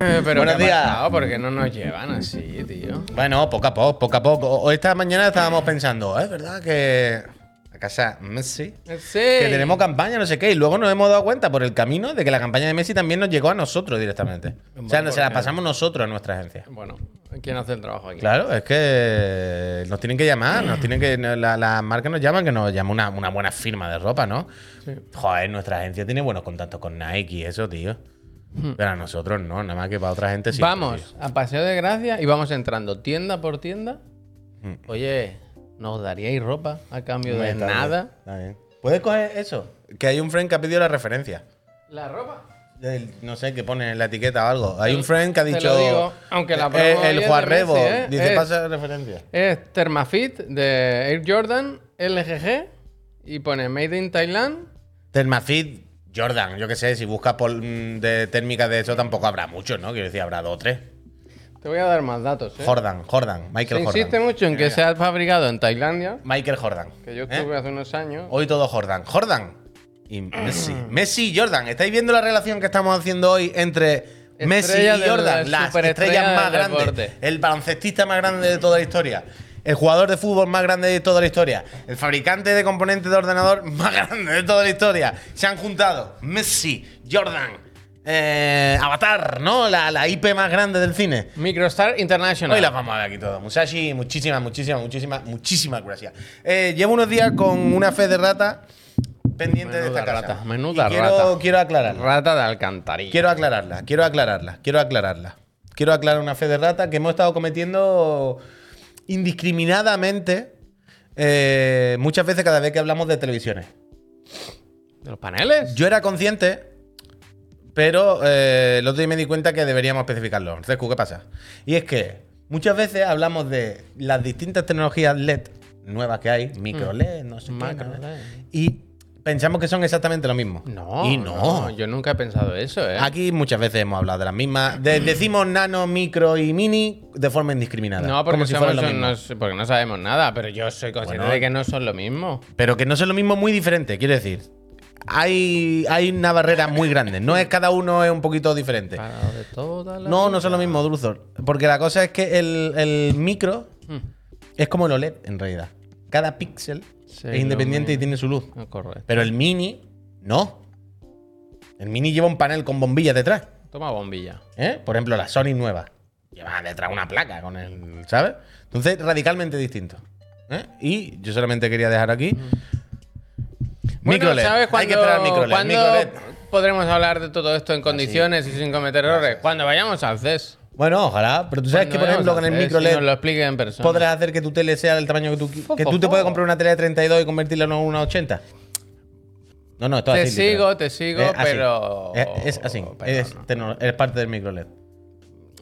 Eh, pero Buenos ¿qué ha días. pasado? ¿Por qué no nos llevan así, tío? Bueno, poco a poco, poco a poco. Hoy esta mañana estábamos pensando, "Ah, es verdad que la casa Messi, Sí. que tenemos campaña, no sé qué, y luego nos hemos dado cuenta por el camino de que la campaña de Messi también nos llegó a nosotros directamente. o sea, Bueno, se la pasamos nosotros a nuestra agencia. Bueno, ¿quién hace el trabajo aquí? Claro, es que nos tienen que llamar, nos tienen que. La, la marca nos llaman que nos llama una, una buena firma de ropa, ¿no? Joder, nuestra agencia tiene buenos contactos con Nike y eso, tío. Pero a nosotros no, nada más que para otra gente sí. vamos a Paseo de Gracia y vamos entrando tienda por tienda. Mm. Oye, ¿nos daríais ropa a cambio de Está bien, nada? está bien. ¿Puedes coger eso? Que hay un friend que ha pedido la referencia. ¿La ropa? No sé, que pone en la etiqueta o algo. Hay un friend que ha dicho. digo, aunque la eh, el es de Juan Rebo Messi, ¿eh? dice: Es- pasa referencia. Es Thermafit de Air Jordan LGG y pone Made in Thailand. Thermafit Jordan, yo qué sé, si buscas por, mm, de térmica de eso tampoco habrá muchos, ¿no? Quiero decir, habrá dos o tres. Te voy a dar más datos. ¿eh? Jordan, Jordan, Se Michael insiste Jordan. mucho en que sea fabricado en Tailandia, Michael Jordan. que yo estuve hace unos años. Hoy todo Jordan. Jordan y Messi. Messi y Jordan. ¿Estáis viendo la relación que estamos haciendo hoy entre Messi y Jordan? Las estrellas más grandes. deporte. El baloncestista más grande de toda la historia. El jugador de fútbol más grande de toda la historia. El fabricante de componentes de ordenador más grande de toda la historia. Se han juntado Messi, Jordan, eh, Avatar, ¿no? La, la IP más grande del cine. Microstar International. Hoy las vamos a ver aquí todo. Musashi, muchísimas, muchísimas, muchísimas, muchísimas gracias. Eh, llevo unos días con una fe de rata pendiente de Menuda esta casa. rata, menuda Y quiero, rata. Quiero aclararla. Rata de alcantarilla. Quiero aclararla, quiero aclararla, quiero aclararla. Quiero aclarar una fe de rata que hemos estado cometiendo indiscriminadamente eh, muchas veces cada vez que hablamos de televisiones. ¿De los paneles? Yo era consciente, pero eh, el otro día me di cuenta que deberíamos especificarlo. Entonces, ¿qué pasa? Y es que muchas veces hablamos de las distintas tecnologías LED nuevas que hay, micro LED, no sé Macro LED. y pensamos que son exactamente lo mismo. No, Y no. Yo nunca he pensado eso, ¿eh? Aquí muchas veces hemos hablado de las mismas. de- decimos nano, micro y mini de forma indiscriminada. no, porque, si somos no porque no sabemos nada, pero yo soy consciente Bueno. de que no son lo mismo. Pero que no son lo mismo muy diferente, quiero decir. Hay, hay una barrera muy grande. No es cada uno es un poquito diferente. No, no son lo mismo, Druzor. Porque la cosa es que el, el micro Hmm. es como el OLED, en realidad. Cada píxel Sí, es independiente y tiene su luz. Ah, correcto. Pero el mini, no. El mini lleva un panel con bombillas detrás. Toma bombilla. ¿eh? Por ejemplo, la Sony nueva. Lleva detrás una placa con el. ¿Sabes? Entonces, radicalmente distinto. ¿eh? Y yo solamente quería dejar aquí. Bueno, micro LED. ¿sabes Hay cuándo, que esperar micro LED. cuándo micro podremos hablar de todo esto en condiciones y sin cometer errores? Cuando vayamos al CES. Bueno, ojalá. Pero tú sabes que, por ejemplo, con el micro Nos lo LED explique en persona. podrás hacer que tu tele sea del tamaño que tú Fo, Que tú te puedes comprar una tele de 32 y convertirla en una 80. No, no, esto es Te así, literal. sigo, te sigo, Es pero- Es, es así. pero Es, no. tecno- es parte del micro LED.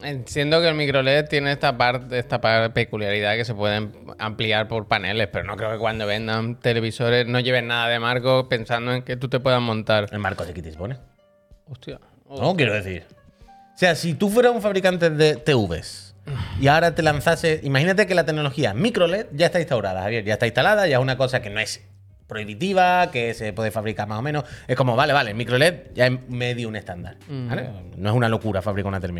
Entiendo que el micro LED tiene esta parte, esta peculiaridad que se pueden ampliar por paneles, pero no creo que cuando vendan televisores no lleven nada de marco pensando en que tú te puedas montar. El marco de Kitis pone. Hostia. No, quiero decir. O sea, si tú fueras un fabricante de TVs y ahora te lanzase. Imagínate que la tecnología micro LED ya está instaurada, Javier. Ya está instalada, ya es una cosa que no es prohibitiva, que se puede fabricar más o menos. Es como, vale, vale, el micro LED ya es medio un estándar. ¿vale? No es una locura fabricar una tele.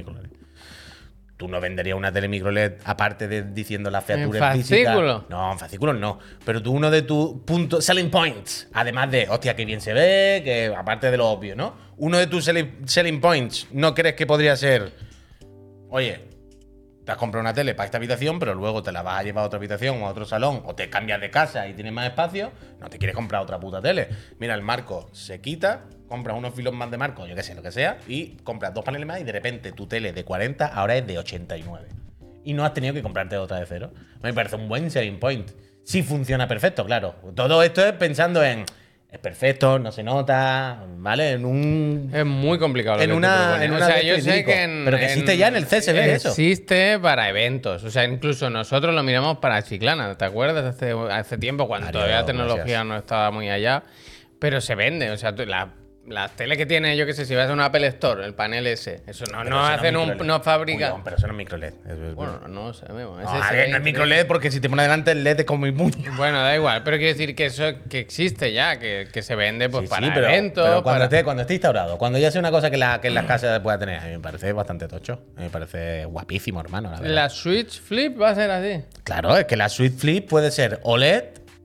Tú no venderías una tele micro LED aparte de diciendo las featuras físicas. fascículo? No, en fascículos no. Pero tú uno de tus puntos, selling points, además de, hostia, que bien se ve, que aparte de lo obvio, ¿no? Uno de tus selling, selling points, ¿no crees que podría ser, oye, te has comprado una tele para esta habitación, pero luego te la vas a llevar a otra habitación o a otro salón, o te cambias de casa y tienes más espacio, no te quieres comprar otra puta tele. Mira, el marco se quita, compras unos filos más de marco, yo qué sé, lo que sea, y compras dos paneles más y de repente tu tele de 40 ahora es de 89. Y no has tenido que comprarte otra de cero. Me parece un buen selling point. Sí funciona perfecto, claro. Todo esto es pensando en. Es perfecto, no se nota, ¿vale? En un. Es muy complicado. lo En que una- en o sea, yo sé que en, Pero que existe ya en el ve eso. Existe para eventos. O sea, incluso nosotros lo miramos para Chiclana. ¿Te acuerdas? Hace, hace tiempo, cuando Mario, todavía la tecnología gracias. no estaba muy allá. Pero se vende. O sea, la las teles que tiene, yo qué sé, si vas a un Apple Store, el panel ese, eso no, no hacen un, no fabrican. Pero eso no es micro LED. Eso es- Bueno, no sabemos. No, a ver, ve no es micro. LED porque si te pone delante el LED es como mi puño. Bueno, da igual, pero quiero decir que eso que existe ya, que, que se vende pues Sí, para sí, pero, eventos. pero cuando, para- esté, cuando esté instaurado, cuando ya sea una cosa que, la, que en las casas pueda tener, a mí me parece bastante tocho. A mí me parece guapísimo, hermano. La verdad. La Switch Flip va a ser así. Claro, es que la Switch Flip puede ser OLED.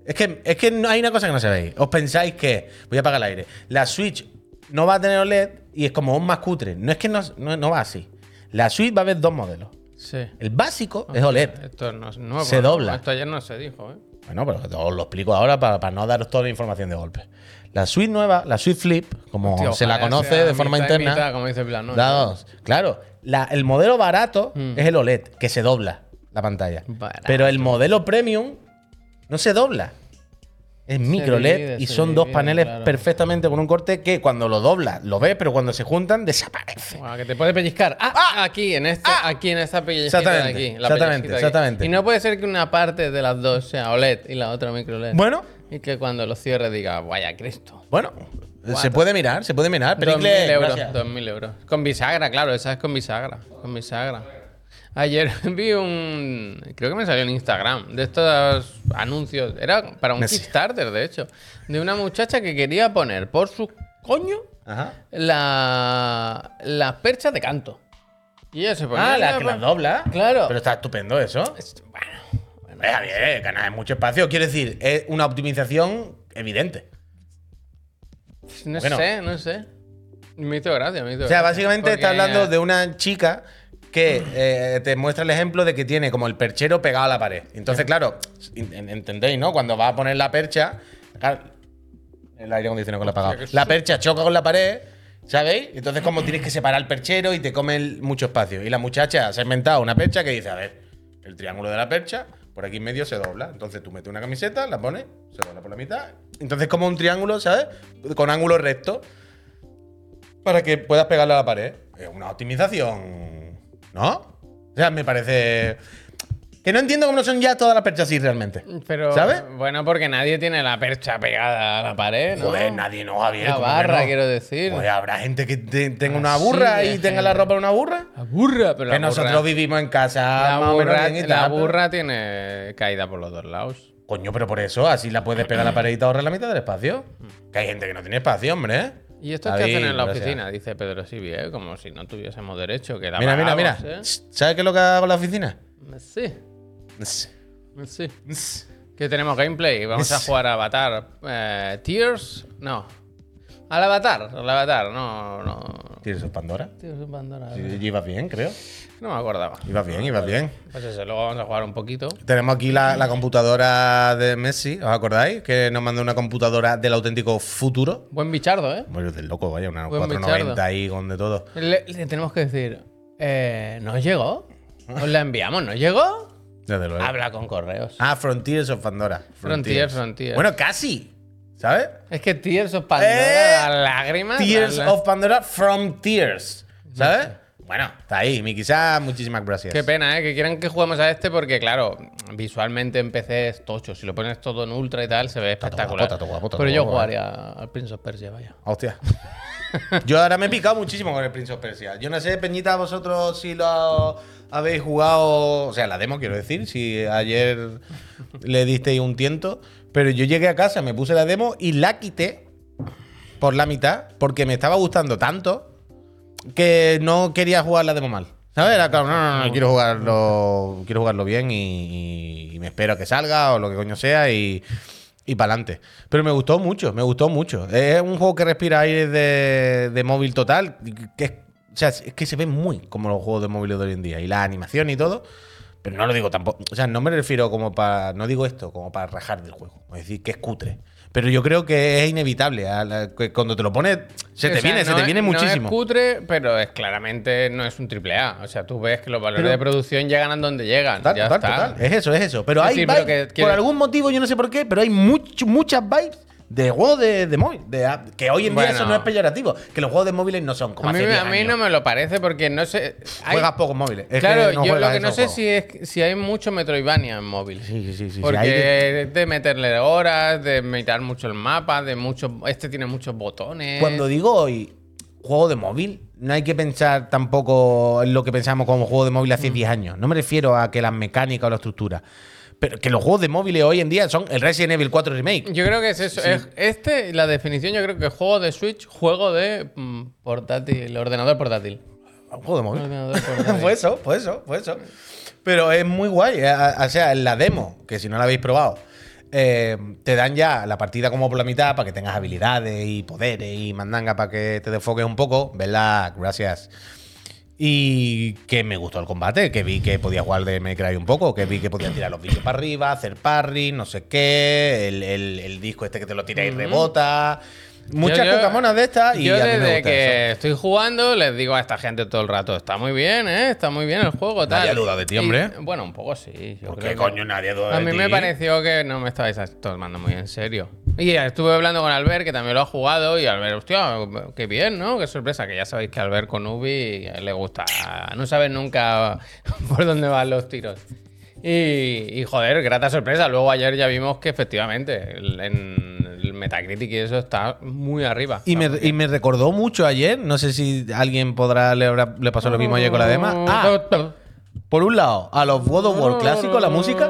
Es que, es que hay una cosa que no sabéis. Os pensáis que. Voy a apagar el aire. La Switch no va a tener OLED y es como un más cutre. No es que no, no, no va así. La Switch va a haber dos modelos. Sí. El básico es OLED. Esto no es nuevo. Se dobla. Esto ayer no se dijo, ¿eh? Bueno, pero os lo explico ahora para, para no daros toda la información de golpe. La Switch nueva, la Switch Flip, como Tío, se la conoce de forma mitad interna. mitad, como dice dos. Claro, la- el modelo barato Mm. es el OLED, que se dobla la pantalla. Barato. Pero el modelo premium no se dobla. Es micro LED divide, y son dos paneles claro. perfectamente con un corte que cuando lo doblas lo ves, pero cuando se juntan desaparece. Que te puede pellizcar. Ah, ¡Ah! aquí, en esta, ¡Ah! aquí, en esta pellizquita de Exactamente, aquí. la exactamente, pellizquita de aquí. exactamente. Y no puede ser que una parte de las dos sea OLED y la otra micro LED. Bueno, Y que cuando lo cierre diga, vaya Cristo. bueno, se puede mirar, se puede mirar. 2.000 Pericle, euros, gracias. 2.000 euros. Con bisagra, claro, esa es con bisagra. Con bisagra. Ayer vi un. Creo que me salió en Instagram. De estos anuncios. Era para un Messi. Kickstarter, de hecho. De una muchacha que quería poner por su coño Ajá. la, las perchas de canto. Y ella se ponía. Ah, la que las dobla. Claro. Pero está estupendo eso. Bueno, Está bien, ganas mucho espacio. Quiero decir, es una optimización evidente. no Bueno. sé, no sé. Me hizo gracia, me hizo O sea, gracia. básicamente está hablando de una chica que eh, te muestra el ejemplo de que tiene como el perchero pegado a la pared. Entonces, claro, en- entendéis, ¿no? Cuando va a poner la percha, el aire acondicionado con la apagado. La percha choca con la pared, ¿sabéis? Entonces, como tienes que separar el perchero y te come mucho espacio. Y la muchacha se ha inventado una percha que dice, a ver, el triángulo de la percha, por aquí en medio se dobla. Entonces tú metes una camiseta, la pones, se dobla por la mitad. Entonces, como un triángulo, ¿sabes? Con ángulo recto para que puedas pegarle a la pared. Es una optimización, ¿no? O sea, me parece... Que no entiendo cómo no son ya todas las perchas así realmente. Pero, ¿Sabes? Bueno, porque nadie tiene la percha pegada a la pared, ¿no? Joder, nadie no, Javier. La ¿cómo que barra, no? quiero decir. Joder, habrá gente que te- tenga una burra y tenga la ropa de una burra. La burra, pero Que nosotros vivimos en casa la bien burra tiene caída por los dos lados. Coño, pero por eso, así la puedes pegar a la pared y te ahorras la mitad del espacio. Que hay gente que no tiene espacio, hombre. ¿eh? ¿Y esto qué David, hacen en la gracias. oficina? Dice Pedro Sibi, ¿eh? Como si no tuviésemos derecho. Que la Mira, mira, mira. pagamos, ¿eh? ¿Sabes qué es lo que hago en la oficina? Sí, sí. Que tenemos gameplay. Vamos a jugar a Avatar. Eh, Tears, no. Al Avatar, al Avatar, no, no. ¿Tienes of Pandora? Tears of Pandora. Sí, ibas bien, creo. No me acordaba. Ibas bien, ibas bien. Pues eso, luego vamos a jugar un poquito. Tenemos aquí la, la computadora de Messi, ¿os acordáis? Que nos mandó una computadora del auténtico futuro. Buen bichardo, ¿eh? Bueno, del loco, vaya, una Buen 490 bichardo. ahí con de todo. Le, le tenemos que decir, eh, ¿nos llegó? Os la enviamos, ¿nos llegó? Desde luego. Habla con correos. Ah, Frontiers of Pandora. Frontier, Frontier. Bueno, casi. ¿Sabes? Es que Tears of Pandora, Eh, lágrimas. Tears of Pandora from Tears. ¿Sabes? Bueno, está ahí. Mi quizá, muchísimas gracias. Qué pena, ¿eh? Que quieran que juguemos a este porque, claro, visualmente en PC es tocho. Si lo pones todo en ultra y tal, se ve espectacular. guapo, guapo, Pero yo guapo, jugaría al Prince of Persia, vaya. Hostia. Yo ahora me he picado muchísimo con el Prince of Persia. Yo no sé, Peñita, vosotros si lo habéis jugado. O sea, la demo, quiero decir. Si ayer le disteis un tiento. Pero yo llegué a casa, me puse la demo y la quité por la mitad porque me estaba gustando tanto que no quería jugar la demo mal. ¿Sabes? Era claro, no, no, no, quiero jugarlo, quiero jugarlo bien y, me espero a que salga o lo que coño sea y, y para adelante. Pero me gustó mucho, me gustó mucho. Es un juego que respira aire de, de móvil total. Que o sea, es que se ve muy como los juegos de móvil de hoy en día. Y la animación y todo. Pero no lo digo tampoco. O sea, no me refiero como para. No digo esto como para rajar del juego. Es decir, que es cutre. Pero yo creo que es inevitable. la- que cuando te lo pones, se O te sea, viene, se no te es- viene muchísimo. No es cutre, pero es claramente no es un triple A. O sea, tú ves que los valores Pero- de producción llegan a donde llegan. Total, ya total, está. total. Es eso, es eso. Pero Sí, hay sí, pero vibes, que por algún motivo, yo no sé por qué, pero hay mucho- muchas vibes de juegos de, de móvil. de que hoy en día eso no es peyorativo. Que los juegos de móviles no son como A mí, hace me- 10 a mí no me lo parece porque no sé. hay- Juegas pocos móviles. Es claro, no yo lo que no sé juegos. si es si hay mucho Metroidvania en móvil. Sí, sí, sí. sí, Porque hay de- es de meterle horas, de meditar mucho el mapa, de muchos. Este tiene muchos botones. Cuando digo hoy juego de móvil, no hay que pensar tampoco en lo que pensamos como juego de móvil Mm. hace 10 años. No me refiero a que las mecánicas o la estructura. Pero que los juegos de móviles hoy en día son el Resident Evil 4 Remake. Yo creo que es eso. es- este, la definición, yo creo que juego de Switch, juego de mm, portátil, ordenador portátil. Un juego de móvil. Fue eso, fue eso, fue eso. Pero es muy guay. eh, O sea, en la demo, que si no la habéis probado, eh, te dan ya la partida como por la mitad para que tengas habilidades y poderes y mandanga para que te desfoques un poco. ¿Verdad? Gracias. Y que me gustó el combate, que vi que podía jugar de Cry un poco, que vi que podía tirar los bichos para arriba, hacer parry, no sé qué, el, el- el disco este que te lo tira y rebota. Muchas Yo- yo- cocamonas de estas y yo a mí me desde gusta que eso. estoy jugando les digo a esta gente todo el rato, está muy bien, ¿eh? Está muy bien el juego, tal. Nadie ha dudado de ti, Y- bueno, un poco sí. yo ¿Por creo qué que- coño nadie duda A de mí me ti? pareció que no me estabais tomando muy en serio. Y estuve hablando con Albert, que también lo ha jugado, y Albert, hostia, qué bien, ¿no? Qué sorpresa, que ya sabéis que Albert con Ubi le gusta. No sabes nunca por dónde van los tiros. Y, y, joder, grata sorpresa. Luego ayer ya vimos que efectivamente en el Metacritic y eso está muy arriba. Y me, y me recordó mucho ayer, no sé si alguien podrá le, habrá- le pasó lo mismo ayer con la dema. Ah, por un lado, a los God of War clásicos, la música.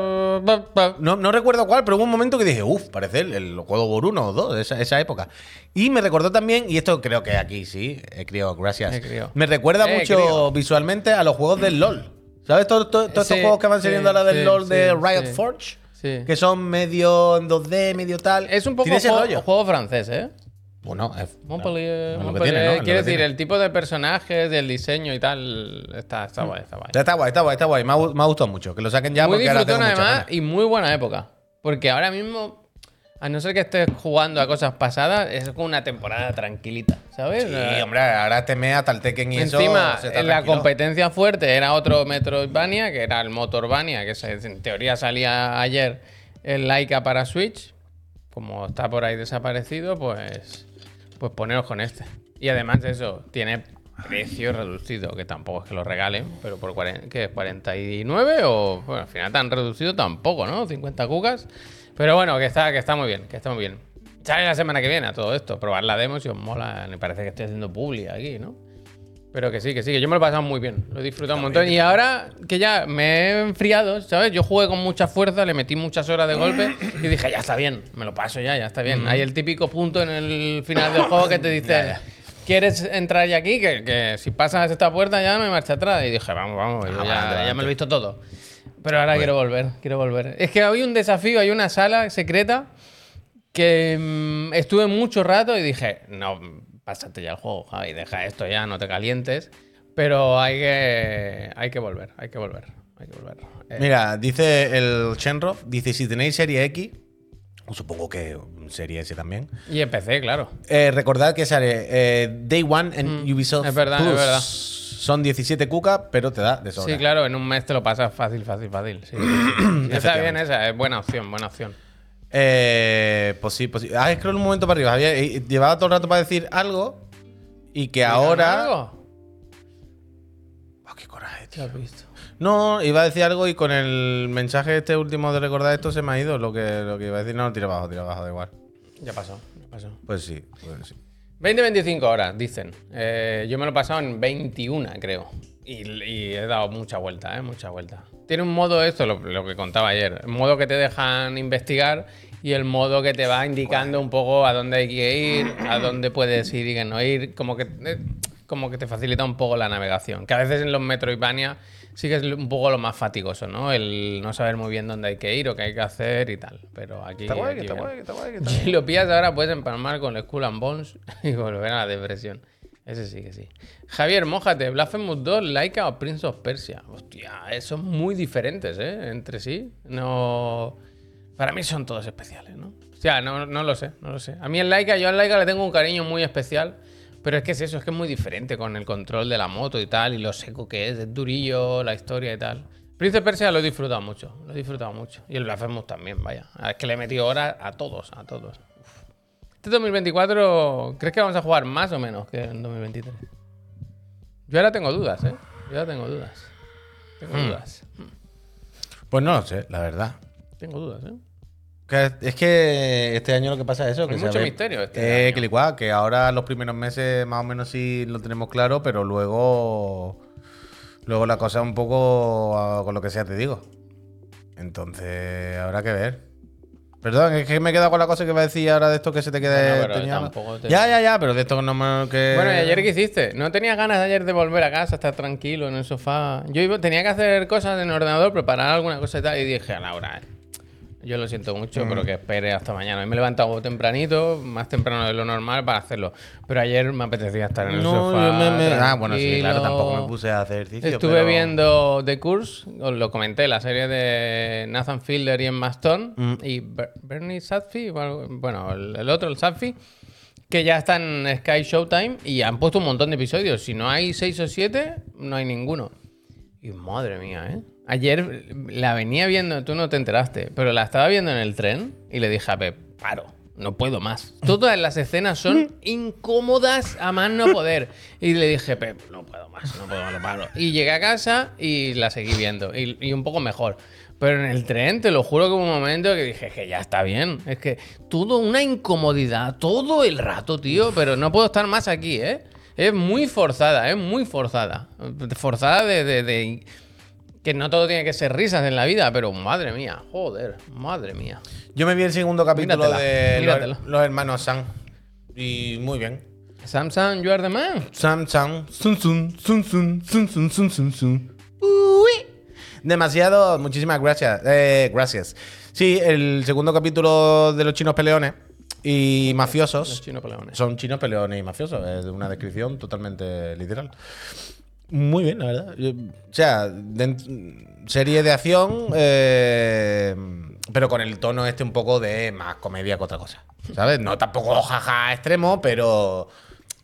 No, no recuerdo cuál, pero hubo un momento que dije, uff, parece el, el God of War 1 o 2 de esa, esa época. Y me recordó también, y esto creo que aquí sí, he criado, gracias. Me recuerda Eh, mucho visualmente a los juegos del LOL. ¿Sabes todos Sí, estos juegos que van sí, saliendo ahora del sí, LOL de sí, Riot sí. Forge? Sí. Que son medio en 2D, medio tal. Es un poco ese juego, rollo. juego francés, ¿eh? Bueno, es, Montpellier, que Montpellier. tiene, ¿no? Es lo Quiero decir, el tipo de personajes, del diseño y tal, está, está guay, está guay. Está guay, está guay, está guay. Me ha, gu- me ha gustado mucho. Que lo saquen ya muy porque ahora tengo muchas además ganas. y muy buena época. Porque ahora mismo, a no ser que estés jugando a cosas pasadas, es como una temporada tranquilita, ¿sabes? Sí, hombre, ahora te me hasta el Tekken y eso. Encima, se está en la tranquilo. competencia fuerte era otro Metroidvania, que era el Motorvania, que en teoría salía ayer el Laika para Switch. Como está por ahí desaparecido, pues, pues poneros con este. Y además eso, tiene precio reducido, que tampoco es que lo regalen, pero por 40, ¿qué es? 49 o bueno, al final tan reducido tampoco, ¿no? 50 cucas. Pero bueno, que está, que está muy bien, que está muy bien. Sale la semana que viene a todo esto, probar la demo si os mola, me parece que estoy haciendo publi aquí, ¿no? Pero que sí, que sí, que yo me lo he pasado muy bien. Lo he disfrutado un montón. Y ahora que ya me he enfriado, ¿sabes? Yo jugué con mucha fuerza, le metí muchas horas de golpe y dije, ya está bien, me lo paso ya, ya está bien. Hay el típico punto en el final del juego que te dice. ¿quieres entrar ya aquí? Que, que si pasas esta puerta ya hay marcha atrás. Y dije, vamos, vamos, yo Ah, ya, me lo he visto todo. Pero ahora quiero volver, quiero volver. Es que hay un desafío, hay una sala secreta que mm, estuve mucho rato y dije, no, pásate ya el juego, Javi, deja esto ya, no te calientes. Pero hay que, hay que volver, hay que volver, hay que volver. Eh, Mira, dice el Shenroff, dice si tenéis serie X, supongo que serie S también. y empecé, claro. eh, recordad que sale eh, Day One en Ubisoft Mm, es verdad, Plus. es verdad. Son 17 cucas, pero te da de sobra. Sí, claro, en un mes te lo pasas fácil, fácil, fácil. Sí, Está bien esa, es buena opción, buena opción. Eh, pues sí, pues sí. Haz scroll un momento para arriba. Javier. Eh, Llevaba todo el rato para decir algo y que ahora. ¿Algo? Oh, qué coraje, ¿Qué tío. has visto? No, iba a decir algo y con el mensaje este último de recordar esto se me ha ido lo que, lo que iba a decir. No, tira abajo, tira abajo, da igual. Ya pasó, ya pasó. Pues sí, pues sí. 20-25 horas, dicen. Eh, yo me lo he pasado en 21, creo. Y, he dado mucha vuelta, ¿eh? Mucha vuelta. Tiene un modo, esto lo, lo que contaba ayer, el modo que te dejan investigar y el modo que te va indicando un poco a dónde hay que ir, a dónde puedes ir y que no ir, como que, eh, como que te facilita un poco la navegación. Que a veces en los Metroidvania sí que es un poco lo más fatigoso, ¿no? El no saber muy bien dónde hay que ir o qué hay que hacer y tal. Pero aquí... Está guay, aquí está guay, está guay. Está Si lo pillas ahora, puedes empalmar con el Skull and Bones y volver a la depresión. Ese sí que sí. Javier, mójate. Blasphemous 2, Laika o Prince of Persia. Hostia, eh, son muy diferentes, ¿eh? Entre sí. No. Para mí son todos especiales, ¿no? O sea, no, no lo sé, no lo sé. A mí en Laika, yo en Laika le tengo un cariño muy especial. Pero es que es eso, es que es muy diferente con el control de la moto y tal, y lo seco que es, es durillo, la historia y tal. Prince Persia lo he disfrutado mucho, lo he disfrutado mucho. Y el Blasphemous también, vaya. Es que le he metido horas a todos, a todos. Este 2024, ¿crees que vamos a jugar más o menos que en 2023? Yo ahora tengo dudas, ¿eh? Yo ahora tengo dudas. Tengo Hmm. dudas. Pues no lo sé, la verdad. Tengo dudas, ¿eh? Que es que este año lo que pasa es eso. Hay que mucho sabe- misterio este eh, año. que igual, que ahora los primeros meses más o menos sí lo tenemos claro, pero luego. Luego la cosa un poco ah, con lo que sea, te digo. Entonces, habrá que ver. Perdón, es que me he quedado con la cosa que iba a decir ahora de esto que se te quede. Te- Ya, ya, ya, pero de esto no me. Que... Bueno, ¿y ayer qué hiciste? ¿No tenías ganas de ayer de volver a casa, estar tranquilo en el sofá? Yo iba- tenía que hacer cosas en el ordenador, preparar alguna cosa y tal, y dije a Laura, eh, yo lo siento mucho, Mm. pero que espere hasta mañana. Hoy me he levantado tempranito, más temprano de lo normal para hacerlo. Pero ayer me apetecía estar en el No, sofá. yo me, me- Ah, bueno, sí, claro, tampoco me puse a hacer ejercicio. Estuve pero- viendo The Curse, os lo comenté, la serie de Nathan Fielder y Emma Stone Mm. y Ber- Bernie Sadfi, bueno, el, el otro, el Sadfi, que ya está en Sky Showtime y han puesto un montón de episodios. Si no hay seis o siete, no hay ninguno. Y madre mía, ¿eh? Ayer la venía viendo, tú no te enteraste, pero la estaba viendo en el tren y le dije a Pep, paro, no puedo más. Todas las escenas son incómodas a más no poder. Y le dije, Pep, no puedo más, no puedo, no paro. Y llegué a casa y la seguí viendo, y, y un poco mejor. Pero en el tren, te lo juro que hubo un momento que dije que ya está bien. Es que todo una incomodidad, todo el rato, tío, pero no puedo estar más aquí, ¿eh? Es muy forzada, es muy forzada. Forzada de, de, Que no todo tiene que ser risas en la vida, pero madre mía, joder, madre mía. Yo me vi el segundo capítulo de. Los, hermanos Sam. Y muy bien. Sam Sam, you are the man. Sam Sam, sun sun, sun sun, sun sun, sun sun, sun. Uy. Demasiado, muchísimas gracias. Eh, gracias. Sí, el segundo capítulo de Los Chinos Peleones y Los mafiosos. chinos peleones. Son chinos peleones y mafiosos. Es una descripción totalmente literal. Muy bien, la verdad. Yo- o sea, de- serie de acción, eh, pero con el tono este un poco de más comedia que otra cosa. ¿Sabes? No tampoco jaja extremo, pero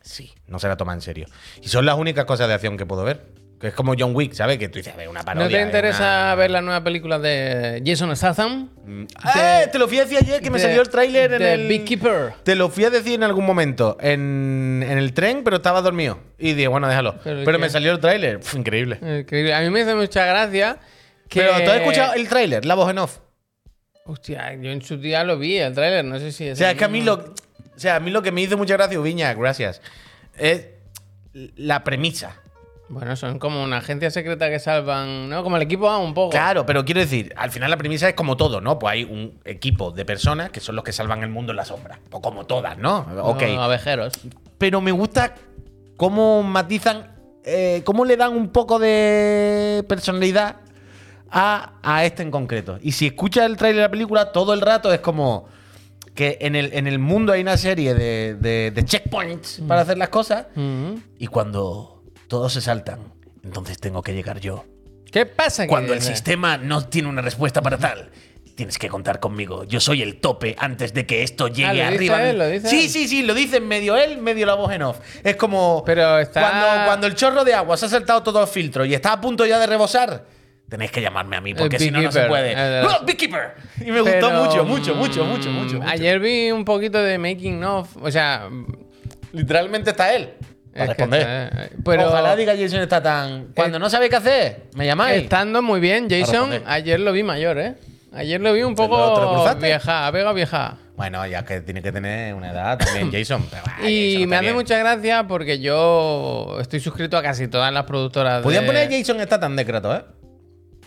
sí, no se la toma en serio. Y son las únicas cosas de acción que puedo ver. Que es como John Wick, ¿sabes? Que tú dices, a ver, una parodia. ¿No te es interesa una- ver la nueva película de Jason Statham? ¡Eh! Te lo fui a decir ayer que me salió el tráiler en el. Beekeeper. Te lo fui a decir en algún momento en, en el tren, pero estaba dormido. Y dije, bueno, déjalo. ¿Pero me salió el tráiler. Increíble. Increíble. A mí me hace mucha gracia que... Pero ¿tú has escuchado el tráiler? La voz en off. Hostia, yo en su día lo vi, el tráiler, no sé si es... O sea, es que a mí lo, o sea, a mí lo que me hizo mucha gracia, Viña, gracias, es la premisa. Bueno, son como una agencia secreta que salvan, ¿no? Como el equipo A un poco. Claro, pero quiero decir, al final la premisa es como todo, ¿no? Pues hay un equipo de personas que son los que salvan el mundo en la sombra. O como todas, ¿no? Ok. No, abejeros. Pero me gusta cómo matizan, eh, cómo le dan un poco de personalidad a, a este en concreto. Y si escuchas el trailer de la película, todo el rato es como que en el, en el mundo hay una serie de, de- de checkpoints para hacer las cosas. Mm. Y cuando todos se saltan, entonces tengo que llegar yo. ¿Qué pasa? Cuando el sistema no tiene una respuesta para tal, tienes que contar conmigo. Yo soy el tope antes de que esto llegue Ah, ¿lo dice arriba. él? ¿Lo dice sí, él? sí, sí, lo dice medio él, medio la voz en off. Es como Pero está- cuando, cuando el chorro de agua se ha saltado todos los filtros y está a punto ya de rebosar. Tenéis que llamarme a mí porque El si no, no se beekeeper, puede. el la- ¡Oh, beekeeper! Y me gustó Pero, mucho, mucho, mucho, mm, mucho, mucho, mucho. Ayer vi un poquito de making of, o sea, Literalmente está él. Para responder. está- pero- Ojalá diga Jason está tan. Cuando no sabe qué hacer, me llamáis. estando muy bien, Jason, ayer lo vi mayor, ¿eh? Ayer lo vi un ¿Te lo- te lo poco vieja, vega vieja. Bueno, ya que tiene que tener una edad también, Jason. pero, ah, Y Jason me hace bien. mucha gracia porque yo estoy suscrito a casi todas las productoras Podían de... poner Jason está tan de Kratos, ¿eh?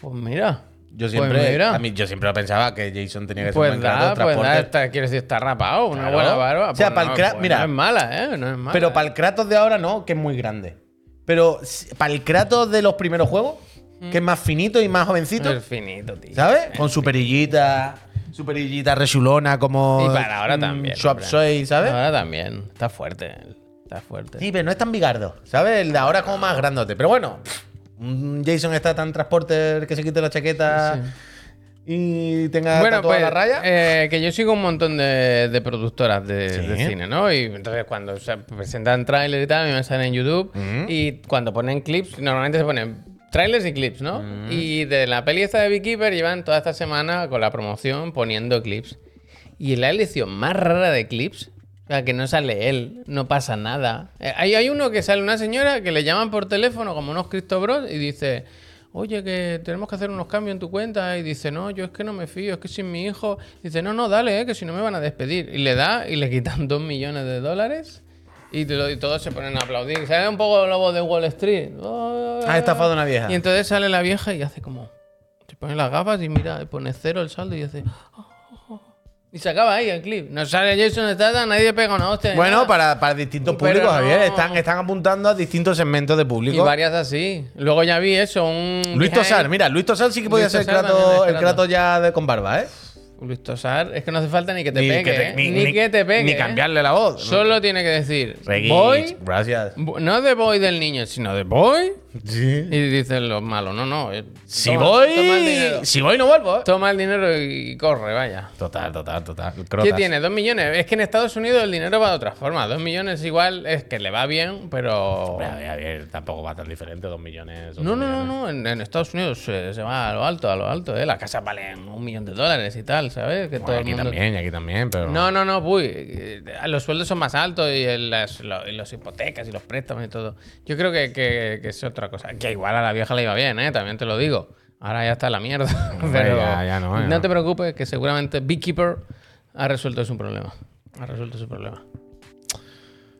Pues mira. Yo Pues siempre, a mí, yo siempre pensaba que Jason tenía que ser Pues un buen da, pues da, está- quiero decir, está rapado, una Claro. buena barba. O sea, Pues no, cra- pues mira. no es mala, ¿eh? No es mala. Pero para el Kratos de ahora no, que es muy grande. Pero para el Kratos de los primeros juegos, que es más finito y más jovencito, Es finito, tío. ¿sabes? Con su perillita, su perillita rechulona como. Y para ahora mm, también. Swap. Soy, ¿sabes? Ahora también. Está fuerte. Está fuerte. Sí, pero no es tan bigardo, ¿sabes? El de ahora es como más grandote. Pero bueno, Jason está tan transporter que se quite la chaqueta y tenga Bueno, toda pues la raya. eh, que yo sigo un montón de, de productoras de, Sí. de cine, ¿no? Y entonces cuando se presentan trailers y tal, a mí me salen en YouTube. Mm. Y cuando ponen clips, normalmente se ponen trailers y clips, ¿no? Mm. Y de la peli esta de Beekeeper llevan toda esta semana con la promoción poniendo clips. Y la elección más rara de clips, sea, que no sale él, no pasa nada. Eh, Hay, hay uno que sale una señora que le llaman por teléfono como unos Cristo Bros y dice, oye, que tenemos que hacer unos cambios en tu cuenta. Y dice, no, yo es que no me fío, es que sin mi hijo. Dice, no, no, dale, eh, que si no me van a despedir. Y le da y le quitan dos millones de dólares. Y, te lo- y todos se ponen a aplaudir. Sale un poco el lobo de Wall Street. Has estafado a una vieja. Y entonces sale la vieja y hace como. Se pone las gafas y mira, pone cero el saldo y dice. "Oh, oh, oh". Y se acaba ahí el clip. No sale Jason Statham, nadie pega una hostia. Bueno, para, para distintos Pero públicos, no. Javier. Están, están apuntando a distintos segmentos de Y público. varias así. Luego ya vi eso, un. Luis Tosar, mira, Luis Tosar sí que podía ser el es el. Kratos ya de, con barba, ¿eh? Luis Tosar, es que no hace falta ni que te Ni pegue. que te- ¿eh? ni- que te pegue. Ni ¿eh? cambiarle la voz. Solo tiene que decir. Voy. Gracias. No de voy del niño, sino de voy. Sí. Y dicen los malos. No, no. eh, Si toma- voy. Toma el dinero. Si voy, no vuelvo, ¿eh? Toma el dinero y corre, vaya. Total, total, total. ¿Qué Crotas. tiene? ¿Dos millones? Es que en Estados Unidos el dinero va de otra forma. Dos millones igual es que le va bien, pero... Hombre, a ver, a ver, tampoco va tan diferente, dos millones. No, no, no, millones. no. En, en Estados Unidos se, se va a lo alto, a lo alto, ¿eh? Las casas valen un millón de dólares y tal, ¿sabes? Que Bueno, todo el aquí mundo... también, y aquí también, pero. No, no, no, uy. eh, Los sueldos son más altos y el- las lo- y los hipotecas y los préstamos y todo. Yo creo que, que- que es otra cosa. Que igual a la vieja le iba bien, ¿eh? También te lo digo. Ahora ya está la mierda. Pero ya- ya no, ya no. te preocupes, que seguramente Beekeeper ha resuelto su problema. Ha resuelto su problema.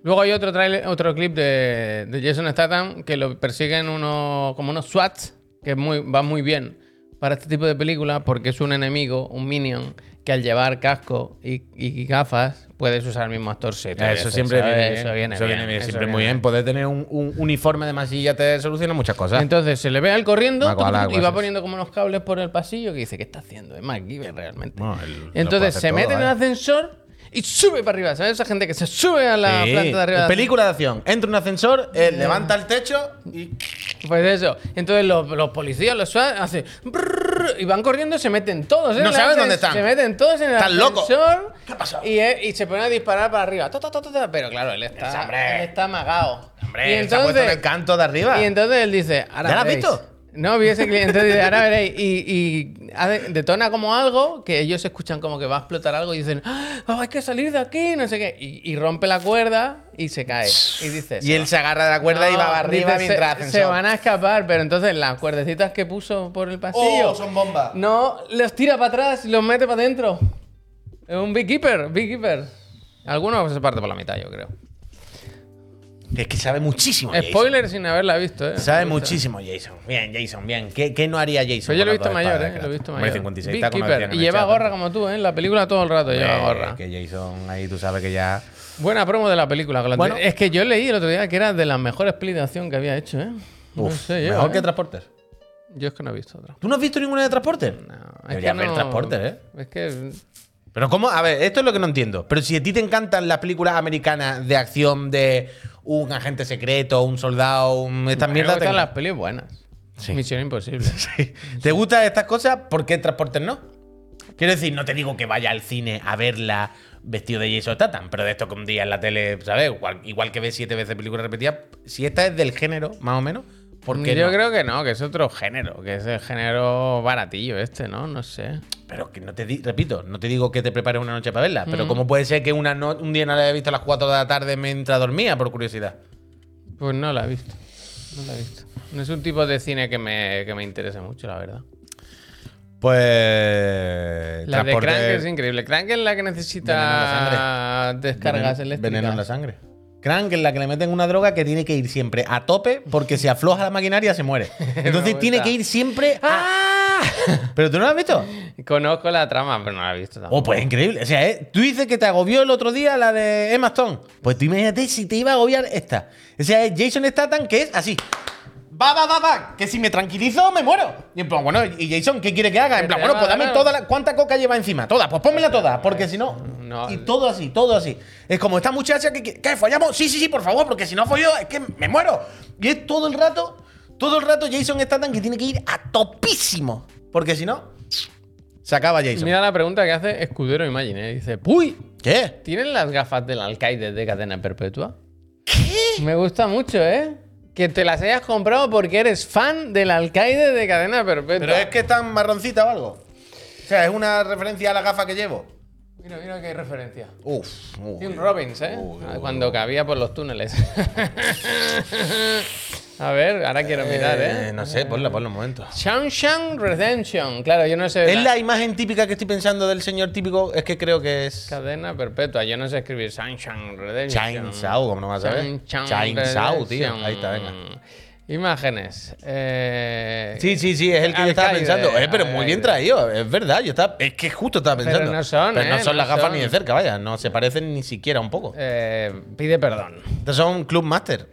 Luego hay otro trailer, otro clip de, de Jason Statham que lo persiguen unos, como unos SWATs, que es muy, va muy bien para este tipo de películas porque es un enemigo, un minion, que al llevar casco y, y gafas puedes usar el mismo actor siete Eso siempre ¿sabes? viene bien. Eso viene Eso bien. viene bien, siempre viene muy bien. Poder tener un, un uniforme de masilla te soluciona muchas cosas. Entonces se le ve al corriendo al agua, y va sí. poniendo como unos cables por el pasillo que dice, ¿qué está haciendo? Es MacGyver realmente. Él Entonces se todo, mete en el ¿eh? ascensor y sube para arriba. ¿Sabes? Esa gente que se sube a la Sí, planta de arriba. del Película de acción. Entra en un ascensor, eh, levanta el techo y. Pues eso. Entonces los, los policías, los SWAT, hacen brrr, y van corriendo, se meten todos. en No saben dónde están. Se meten todos en el Están locos. ¿Qué ha pasado? Y, eh, y se ponen a disparar para arriba. Ta, ta, ta, ta, ta. Pero claro, él está, él está amagado. Hombre, y se ha puesto en el canto de arriba. Y entonces él dice, ahora ¿Ya lo has veréis". visto? No, vi ese cliente. Entonces ahora veréis. Y, detona como algo que ellos escuchan como que va a explotar algo y dicen, "Ah, hay que salir de aquí, no sé qué. Y, y rompe la cuerda y se cae. Y dice, Y él se agarra de la cuerda y va arriba dice, mientras se, se van a escapar, pero entonces las cuerdecitas que puso por el pasillo. Oh, son bombas. No, los tira para atrás y los mete para adentro. Es un beekeeper, beekeeper. Algunos se parte por la mitad, yo creo. Es que sabe muchísimo. Jason. Spoiler sin haberla visto, ¿eh? Sabe muchísimo Jason. Bien, Jason, bien. ¿Qué, qué no haría Jason? Pues yo lo he visto mayor, ¿eh? Lo he visto mayor. 56 está como Y lleva chat. gorra como tú, ¿eh? En la película todo el rato lleva gorra. Que Jason ahí tú sabes que ya. Buena promo de la película. Bueno. Es que yo leí el otro día que era de las mejores acción que había hecho, ¿eh? No Uf, sé yo. mejor ¿eh? que Transporter. Yo es que no he visto otra. ¿Tú no has visto ninguna de Transporter? No, ver no- Transporter, ¿eh? Es que Pero ¿cómo? A ver, esto es lo que no entiendo. Pero si a ti te encantan las películas americanas de acción de un agente secreto, un soldado, un... estas me mierdas... gustan te- las pelis buenas. Sí. Misión Imposible. ¿Te gustan estas cosas? ¿Por qué Transporter no? Quiero decir, no te digo que vaya al cine a verla vestido de Jason Statham, pero de esto que un día en la tele, ¿sabes? Igual, igual que ves siete veces películas repetidas, si esta es del género, más o menos, ¿por qué Yo no? creo que no, que es otro género, que es el género baratillo este, ¿no? No sé. Pero que no te di- repito, no te digo que te prepares una noche para verla, pero ¿cómo puede ser que una no- un día no la haya visto a las 4 de la tarde mientras dormía, por curiosidad? Pues no la he visto. No la he visto. No es un tipo de cine que me, que me interese mucho, la verdad. Pues. La de Crank es increíble. Crank es la que Veneno en necesita descargas Veneno- eléctricas. Veneno en la sangre. Crank es la que le meten una droga que tiene que ir siempre a tope porque si afloja la maquinaria se muere. Entonces tiene que ir siempre a... ¿Pero tú no lo has visto? Conozco la trama, pero no la he visto tampoco. Oh, pues increíble. O sea, ¿eh? tú dices que te agobió el otro día la de Emma Stone. Pues tú imagínate si te iba a agobiar esta. O sea, es Jason Statham que es así. Va, va, va, va. Que si me tranquilizo, me muero. Y en plan, bueno, ¿y Jason qué quiere que haga? En plan, bueno, pues dame toda la. ¿Cuánta coca lleva encima? Toda. Pues pónmela toda. Porque si no. No. Y todo así, todo así. Es como esta muchacha que. ¿Qué? ¿Follamos? Sí, sí, sí, por favor, porque si no follo, es que me muero. Y es todo el rato. Todo el rato Jason Statham que tiene que ir a topísimo. Porque si no. Se acaba Jason. Mira la pregunta que hace Escudero Imagine. Dice, ¡Puy! ¿Qué? ¿Tienen las gafas del alcaide de cadena perpetua? ¿Qué? Me gusta mucho, ¿eh? Que te las hayas comprado porque eres fan del alcaide de cadena perpetua. Pero es que están marroncita o algo. O sea, es una referencia a la gafa que llevo. Mira, mira qué referencia. Uf, uf. Tim Robbins, ¿eh? Ah, Cuando cabía por los túneles. A ver, ahora quiero mirar, ¿eh? no sé, ponlo, ponlo un momento. Shawshank Redemption. Claro, yo no sé. Es la imagen típica que estoy pensando del señor típico, es que creo que es Cadena perpetua. Yo no sé escribir Shawshank Redemption. Chainsaw, como no vas a ver. Shawshank Chainsaw, tío. Redemption. Ahí está, venga. Imágenes. Eh, Sí, sí, sí, es el que yo estaba pensando. Eh, pero muy bien traído, es verdad. Yo estaba, es que justo estaba Pero pensando. no son, Pero no ¿eh? son No las gafas son. ni de cerca, vaya. No se parecen ni siquiera un poco. eh, pide perdón. Estos son Club Master.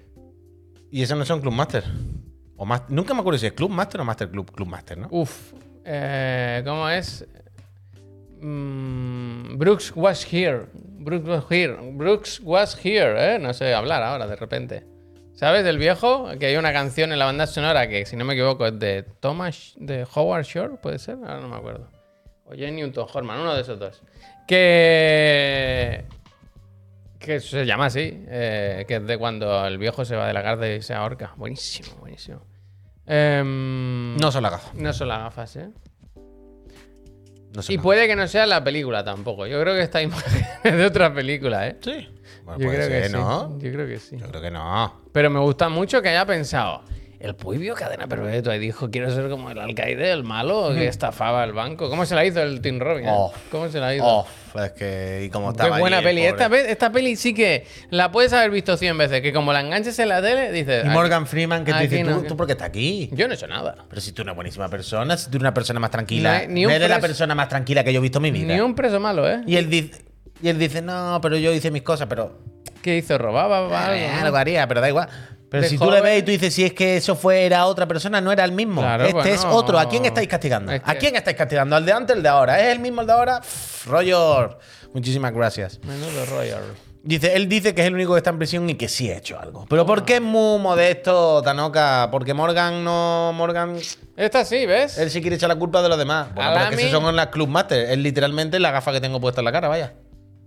Y esos no son Club Master. O mas- Nunca me acuerdo si es Club Master o Master Club. Club Master, ¿no? Uf. eh, ¿Cómo es? Mm, Brooks was here. Brooks was here. Brooks was here, ¿eh? No sé hablar ahora de repente. ¿Sabes del viejo? Que hay una canción en la banda sonora que, si no me equivoco, es de Thomas, de Howard Shore, ¿puede ser? Ahora no me acuerdo. O Jane Newton Horman, uno de esos dos. Que. Que se llama así. eh, que es de cuando el viejo se va de la cárcel y se ahorca. Buenísimo, buenísimo. Em, No son las gafas. no son las gafas, ¿eh? No son Y las puede que no sea la película tampoco. Yo creo que esta imagen es de otra película, ¿eh? Sí. Bueno, Yo creo que ser, sí. ¿no? Yo creo que sí. Yo creo que no. Pero me gusta mucho que haya pensado. El Puy vio cadena perpetua y dijo: Quiero ser como el alcaide, el malo que estafaba el banco. ¿Cómo se la hizo el Tim Robbins? Oh. ¿Cómo se la hizo? Oh, es que. Y como Qué estaba. buena ahí, el peli. Esta, pe- esta peli sí que la puedes haber visto 100 veces. Que como la enganches en la tele, dices. Y "Ay, Morgan Freeman que te dice, no, ¿tú, ¿tú por qué estás aquí? Yo no he hecho nada. Pero si tú eres una buenísima persona, si tú eres una persona más tranquila. No, ni un eres la pres- persona más tranquila que yo he visto en mi vida. Ni un preso malo, ¿eh? Y él dice. Y él dice, no, pero yo hice mis cosas, pero. ¿Qué hizo? ¿Robaba algo? Eh, no? algo haría, pero da igual. Pero De si tú le ves y tú dices, si es que eso fue, era otra persona, no era el mismo. Claro, este es otro. ¿A quién estáis castigando? Es ¿A quién estáis castigando? ¿Al de antes o el de ahora? ¿Es el mismo el de ahora? Pff, Roger, muchísimas gracias. Menudo Royal. Dice, él dice que es el único que está en prisión y que sí ha hecho algo. Pero ¿por qué es muy modesto, Tanoka? Porque Morgan no. Morgan. Esta sí, ¿ves? Él sí quiere echar la culpa de los demás. Bueno, pero es que Alami- esos son las Club Master. Es literalmente la gafa que tengo puesta en la cara, vaya.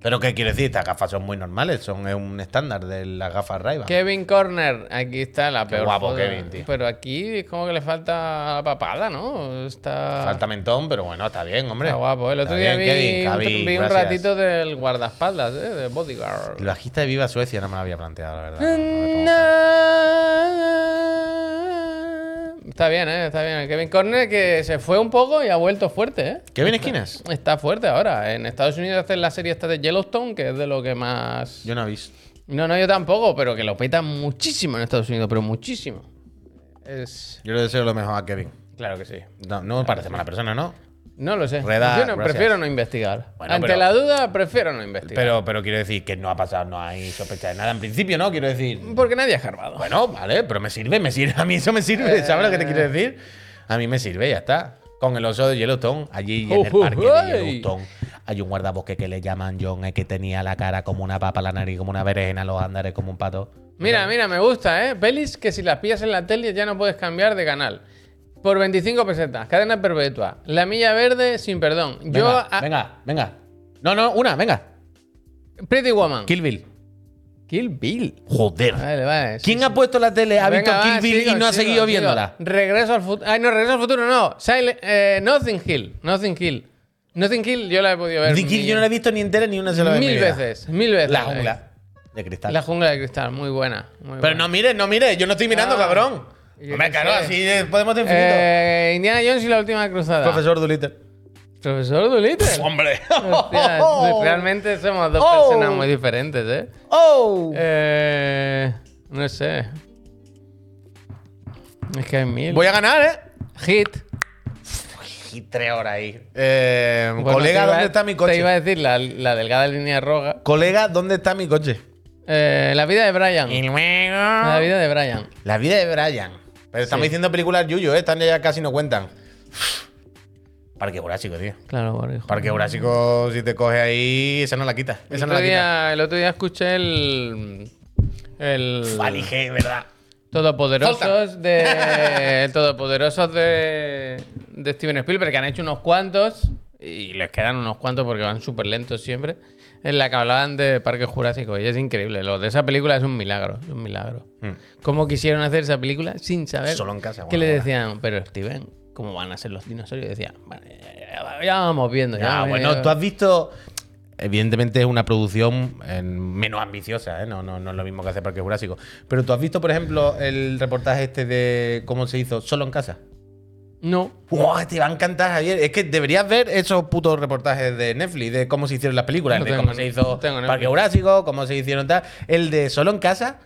Pero ¿qué quiere decir? Estas gafas son muy normales. Son un estándar de las gafas ray Kevin Corner, aquí está la peor. guapo. Kevin, tío. Pero aquí es como que le falta papada, ¿no? Está, Falta mentón, pero bueno, está bien, hombre. está guapo. El otro Está día bien, vi, Kevin, un, Javi, vi un ratito del guardaespaldas, ¿eh? De Bodyguard. El bajista de Viva Suecia no me lo había planteado, la verdad. No. Está bien, ¿eh? Está bien. Kevin Corner que se fue un poco y ha vuelto fuerte, ¿eh? ¿Kevin Esquinas? Está fuerte ahora. En Estados Unidos hacen la serie esta de Yellowstone, que es de lo que más... Yo no he visto. No, no, yo tampoco, pero que lo peta muchísimo en Estados Unidos, pero muchísimo. Es... Yo le deseo lo mejor a Kevin. Claro que sí. No, no me parece mala persona, ¿no? No lo sé. Reda, prefiero no investigar. Bueno, Ante pero- la duda, prefiero no investigar. Pero, pero quiero decir que no ha pasado, no hay sospecha de nada en principio, ¿no? Quiero decir. Porque nadie ha escarbado. Bueno, vale, pero me sirve, me sirve. A mí eso me sirve, ¿sabes lo que te quiero decir? A mí me sirve, ya está. Con el oso de Yellowstone, allí en el Uh, parque de Yellowstone, hay un guardabosque que le llaman John, eh, que tenía la cara como una papa, la nariz como una berenjena, los andares como un pato. Mira, mira, me gusta, ¿eh? Pelis que si las pillas en la tele ya no puedes cambiar de canal. Por 25 pesetas, cadena perpetua. La milla verde sin perdón. Yo. Venga, a- venga, venga. No, no, una, venga. Pretty Woman. Kill Bill. Kill Bill. Joder. Vale, vale. sí, ¿Quién sí. ha puesto la tele, ha visto Kill va, Bill sigo, y no ha sigo, seguido sigo. viéndola? Regreso al futuro. Ay, no, regreso al futuro, no. Silent- eh, Nothing Hill. Nothing Hill. Nothing Hill yo la he podido ver. Yo no la he visto ni entera ni una sola vez. Mil veces, mil veces. La jungla de cristal. La jungla de cristal, muy buena. muy Pero buena. no mires, no mires, yo no estoy mirando, Ah, cabrón. Yo Hombre, claro, sé. así podemos de infinito. Eh, Indiana Jones y la última cruzada. Profesor Dolittle. Profesor Dolittle. Hombre. Hostia, realmente somos dos Oh. personas muy diferentes, ¿eh? ¡Oh! Eh, No sé. Es que hay mil. Voy a ganar, ¿eh? Hit. Y tres horas ahí. Eh, Bueno, colega, iba- ¿dónde está mi coche? Te iba a decir la, la delgada línea roja. Colega, ¿dónde está mi coche? Eh, la vida de Brian. Y luego. La vida de Brian. La vida de Brian. Pero estamos Sí. diciendo películas Yuyo, ¿eh? Están ya casi no cuentan. Parque Jurásico, tío. Claro, Borja. Parque Jurásico, si te coge ahí, esa no la quita. El Esa no otro, la quita. día, el otro día escuché el. El. Valige, ¿verdad? Todopoderosos de. Todopoderosos de. De Steven Spielberg, que han hecho unos cuantos. Y les quedan unos cuantos porque van súper lentos siempre. En la que hablaban de Parque Jurásico. Y es increíble. Lo de esa película es un milagro. Es un milagro. Mm. ¿Cómo quisieron hacer esa película sin saber? Solo en casa, Que le decían, pero Steven, ¿cómo van a ser los dinosaurios? Y decían, bueno, ya, vamos viendo. Ya, Ah, ya- bueno, tú has visto. evidentemente es una producción eh, menos ambiciosa, ¿eh? no, no, no es lo mismo que hace Parque Jurásico. Pero tú has visto, por ejemplo, el reportaje este de cómo se hizo solo en casa. No. ¡Wow! Te va a encantar, Javier. Es que deberías ver esos putos reportajes de Netflix de cómo se hicieron las películas. No de tengo- cómo se hizo no. Parque Jurásico, cómo se hicieron tal. El de Solo en Casa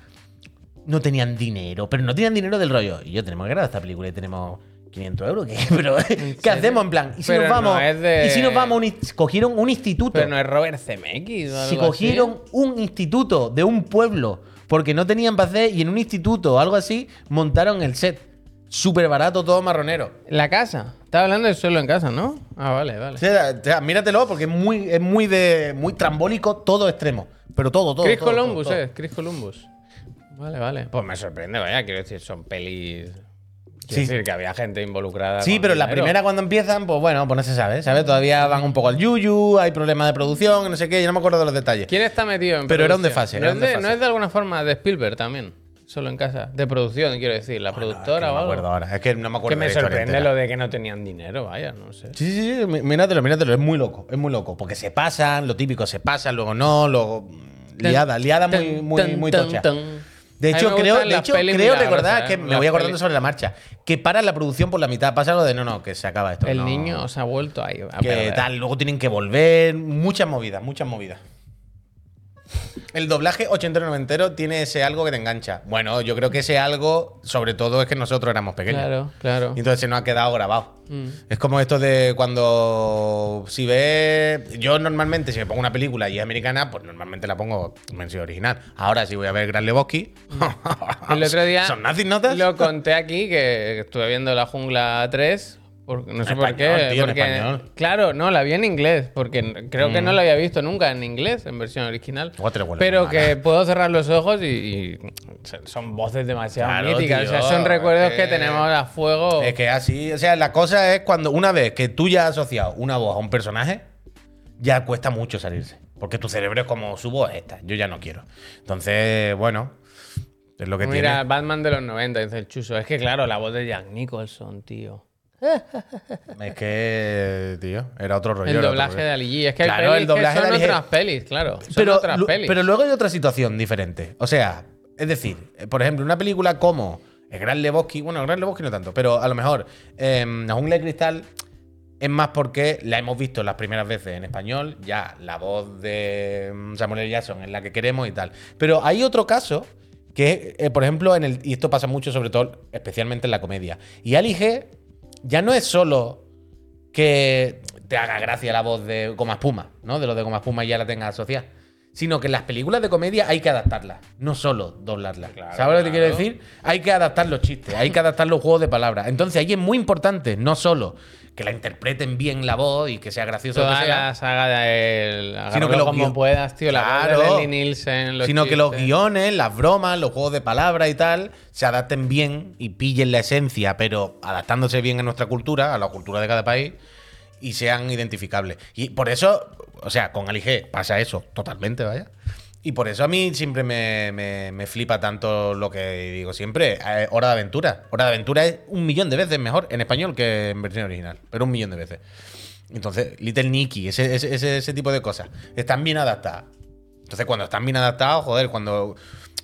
no tenían dinero, pero no tenían dinero del rollo. Y yo tenemos que grabar esta película y tenemos 500 euros. ¿Qué, pero, ¿qué serio? hacemos en plan? ¿Y si Pero nos vamos? no es de- ¿Y si nos vamos a un Cogieron un instituto. Pero no es Robert Zemeckis o algo Si así. cogieron un instituto de un pueblo porque no tenían para hacer y en un instituto o algo así montaron el set. Súper barato, todo marronero. La casa. Estaba hablando de solo en casa, ¿no? Ah, vale, vale. O sea, o sea, míratelo porque es muy, es muy de muy trambólico, todo extremo. Pero todo, todo. Chris todo, Columbus, todo, todo. eh. Chris Columbus. Vale, vale. Pues me sorprende, vaya. Quiero decir, son pelis. Quiero Sí. decir que había gente involucrada. Sí, pero la primera cuando empiezan, pues bueno, pues no se sabe, ¿sabes? Todavía van un poco al yuyu, hay problemas de producción, no sé qué, yo no me acuerdo de los detalles. ¿Quién está metido en Pero era un producción? desfase, ¿No, era un de, desfase. no es de alguna forma de Spielberg también? Solo en casa. De producción, quiero decir. La Es que productora no o me algo. acuerdo ahora, es que no me acuerdo Que me de sorprende lo de que no tenían dinero, vaya, no sé. Sí, sí, sí, mí- míratelo, míratelo, es muy loco, es muy loco. Porque se pasan, lo típico, se pasan, luego no, luego. Liada, liada muy, Tan, muy, tan, muy tocha. tan. De hecho, me creo, de hecho, creo recordar ¿eh? que me voy acordando sobre la marcha. Que para la producción por la mitad pasa lo de no, no, que se acaba esto. El no, niño se ha vuelto ahí. a Que perder. tal, luego tienen que volver. Muchas movidas, muchas movidas. El doblaje ochentero noventero tiene ese algo que te engancha. Bueno, yo creo que ese algo, sobre todo, es que nosotros éramos pequeños. Claro, claro. Y entonces se nos ha quedado grabado. Mm. Es como esto de cuando si ves. Yo normalmente, si me pongo una película y es americana, pues normalmente la pongo en versión original. Ahora, si voy a ver Gran Lebowski. El otro día ¿Son nazis notas? lo conté aquí que estuve viendo La Jungla 3. Porque, no sé por qué. tío, porque. Mm. Claro, no, la vi en inglés. Porque creo que no la había visto nunca en inglés, en versión original. Pero que mala. puedo cerrar los ojos y, y son voces demasiado Claro, míticas. o sea, son recuerdos que que- tenemos a fuego. Es que así, o sea, la cosa es cuando una vez que tú ya has asociado una voz a un personaje, ya cuesta mucho salirse. Porque tu cerebro es como su voz es esta, yo ya no quiero. Entonces, bueno, es lo que Mira, tiene. Batman de los 90, dice el Chuso. Es que claro, la voz de Jack Nicholson, tío. Es que, tío, era otro rollo. El doblaje rollo. de Ali G. Es que Claro, hay el doblaje que son Ali G. otras pelis, claro. Son pero, otras pelis. pero luego hay otra situación diferente. O sea, es decir, eh, por ejemplo, una película como El Gran Lebowski, bueno, El Gran Lebowski no tanto, pero a lo mejor em, La Jungla de Cristal es más porque la hemos visto las primeras veces en español, ya la voz de mm, Samuel L. Jackson es la que queremos y tal. Pero hay otro caso que, eh, por ejemplo, en el, y esto pasa mucho, sobre todo, especialmente en la comedia. Y Ali G ya no es solo que te haga gracia la voz de Goma Espuma, ¿no? De lo de Goma Espuma y ya la tengas asociada. Sino que las películas de comedia hay que adaptarlas, no solo doblarlas. Claro, ¿Sabes lo que te quiero decir? Hay que adaptar los chistes, hay que adaptar los juegos de palabras. Entonces ahí es muy importante, no solo que la interpreten bien la voz y que sea gracioso Toda que sea, la saga de él. Sino que como puedas, tío. La voz de Claro. Nielsen. los sino que los guiones, las bromas, los juegos de palabras y tal, se adapten bien y pillen la esencia, pero adaptándose bien a nuestra cultura, a la cultura de cada país, y sean identificables. Y por eso, o sea, con Ali G pasa eso totalmente, vaya. Y por eso a mí siempre me, me- me flipa tanto lo que digo siempre. eh, Hora de Aventura. Hora de Aventura es un millón de veces mejor en español que en versión original. Pero un millón de veces. Entonces, Little Nicky, ese, ese, ese- ese tipo de cosas, están bien adaptadas. Entonces, cuando están bien adaptados, joder, cuando.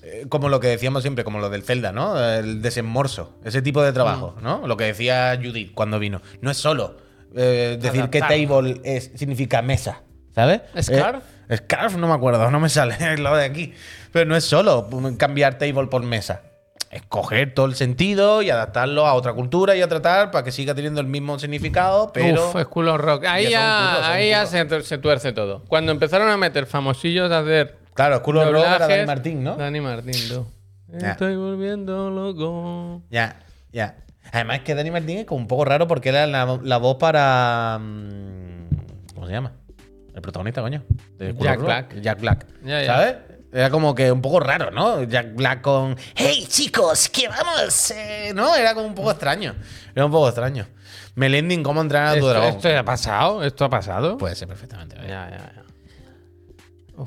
eh, como lo que decíamos siempre, como lo del Zelda, ¿no? El desemorso, ese tipo de trabajo, Mm. ¿no? Lo que decía Judith cuando vino. No es solo eh, decir que table es, significa mesa, ¿sabes? ¿Scarf? Eh, scarf, no me acuerdo, no me sale lo de aquí. Pero no es solo cambiar table por mesa. Es coger todo el sentido y adaptarlo a otra cultura y a tratar para que siga teniendo el mismo significado, pero. Uf, es culo rock. Ahí Ya ahí ya se, tu- se tuerce todo. Cuando empezaron a meter famosillos a hacer. claro, culo rock era doblajes- Dani Martín, ¿no? Dani Martín, tú. Estoy volviendo loco. Ya, ya. Además es que Dani Martín es como un poco raro porque era la, la voz para. mm, ¿Cómo se llama? El protagonista, coño. de Jack Rock. Black. Jack Black. ¿Sabes? Era como que un poco raro, ¿no? Jack Black con. ¡Hey, chicos! ¡Que vamos! eh", ¿No? Era como un poco extraño. Era un poco extraño. Melendin, ¿cómo entrenar a tu ¿Esto, dragón? esto ha pasado? ¿Esto ha pasado? Puede ser perfectamente. Ya, ¿vale? ya, ya.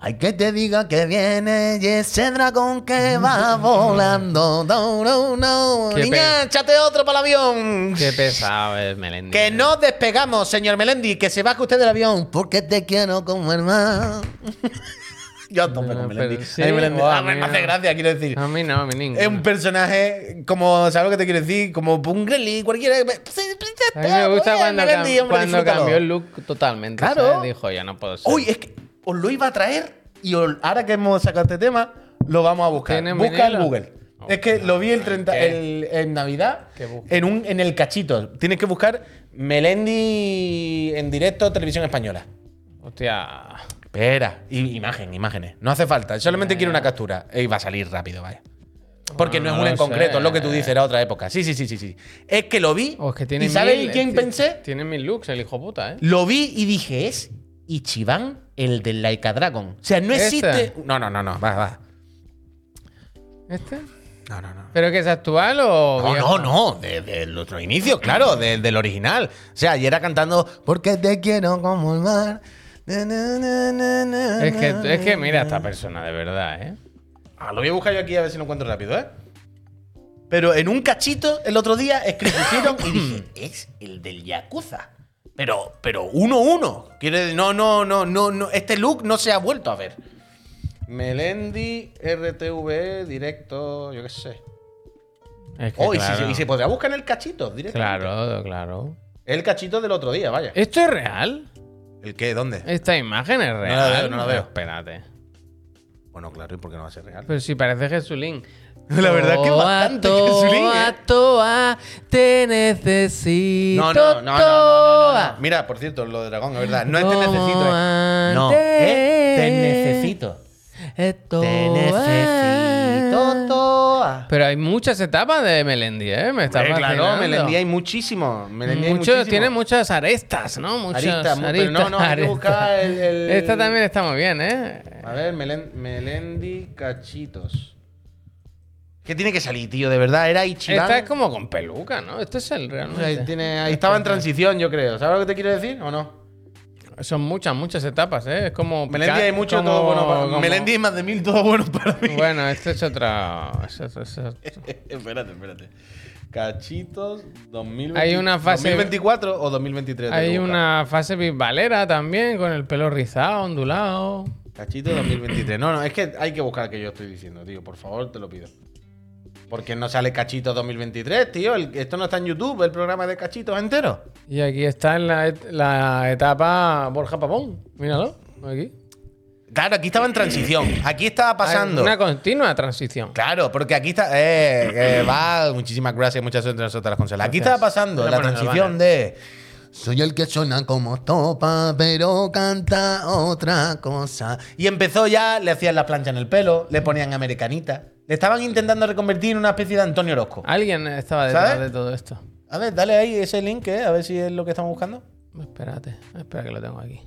Hay que te diga que viene y ese dragón que va volando. No, no, no. Qué Niña, échate otro para el avión. Qué pesado es Melendi. Que no despegamos, señor Melendi, que se baje usted del avión. Porque te quiero como hermano. Yo a tope Bueno, con Melendi. sí, A mí Melendi- buah, a mí me hace gracia, quiero decir. A mí no, a mí ninguno. Es un personaje como, ¿sabes lo que te quiero decir? Como un Gremlin, cualquiera. A mí me gusta cuando, Melendi, cam- hombre, cuando cambió el look totalmente. Claro. ¿sabes? Dijo, ya no puedo ser. Uy, es que os lo iba a traer y os- ahora que hemos sacado este tema, lo vamos a buscar. ¿Tiene Busca en? Google. Oh, es que lo vi el 30, ¿qué? el- en Navidad en, un, en el cachito. Tienes que buscar Melendi en directo televisión española. Hostia. Espera, I- imagen, imágenes. No hace falta, solamente quiero una captura. Y va a salir rápido, vaya. Porque Ah, no es no una lo en concreto, es lo que tú dices, era otra época. Sí, sí, sí, sí, sí. Es que lo vi. O es que tiene ¿Y sabes quién pensé? Tiene mil looks, el hijo puta, ¿eh? Lo vi y dije, es Ichiban, el del Laika Dragon. O sea, no ¿Este? existe. No, no, no, no, va, va. ¿Este? No, no, no. ¿Pero que es actual o.? No, viejo? no, no, de, de los inicios, claro, de- del original. O sea, y era cantando Porque te quiero como el mar. Na, na, na, na, na, Es que, es que mira na. esta persona, de verdad, ¿eh? Ah, lo voy a buscar yo aquí a ver si lo encuentro rápido, ¿eh? Pero en un cachito el otro día escribieron y dije, es el del Yakuza. Pero, pero uno uno. Quiere decir, no, no, no, no, no. Este look no se ha vuelto a ver. Melendi, RTV, directo, yo qué sé. Es que Oh, y, si- claro, y se podrá buscar en el cachito, directamente. claro, claro. El cachito del otro día, vaya. ¿Esto es real? ¿El qué? ¿Dónde? ¿Esta imagen es real? la veo, no la veo. Espérate. Bueno, claro, ¿y por qué no va a ser real? Pero si parece Jesulín. La verdad es que bastante toa, ¿eh? toa, te necesito. No, no, no, no. Mira, por cierto, lo de dragón, es verdad. No es te necesito. es- No, es te necesito. Esto Te necesito, es- Toa. Pero hay muchas etapas de Melendi, ¿eh? Me está Eh, claro. Melendi hay muchísimo. Tiene muchas arestas, ¿no? Muchas Aristas, pero no, no, hay que buscar el- Esta también está muy bien, ¿eh? A ver, Melen- Melendi cachitos. ¿Qué tiene que salir, tío? De verdad, era Ichiban. Esta es como con peluca, ¿no? Este es el Ahí, realmente. tiene- ahí estaba en transición, yo creo. ¿Sabes lo que te quiero decir o no? Son muchas, muchas etapas, ¿eh? Es como. Melendi hay mucho, como- todo bueno para como- Melendi hay más de mil, todo bueno para mí. Bueno, este es otra. es- es- es- es- espérate, espérate. Cachitos 2020 Hay una fase- 2024 o 2023. Hay que una fase bisbalera también, con el pelo rizado, ondulado. Cachito 2023. No, no, es que hay que buscar que yo estoy diciendo, tío. Por favor, te lo pido. Porque no sale Cachito 2023, tío. El- esto no está en YouTube, el programa de Cachitos entero. Y aquí está en la, et- la etapa Borja Papón. Míralo, aquí. Claro, aquí estaba en transición. Aquí estaba pasando. Hay Una continua transición. Claro, porque aquí está. Eh, va. Muchísimas gracias, muchas suerte a nosotras las consolas. Aquí estaba pasando la transición de. Soy el que suena como topa, pero canta otra cosa. Y empezó ya, le hacían la plancha en el pelo, le ponían americanita. Le estaban intentando reconvertir en una especie de Antonio Orozco. Alguien estaba detrás ¿Sabes? de todo esto. A ver, dale ahí ese link, eh, a ver si es lo que estamos buscando. Espérate, espera que lo tengo aquí.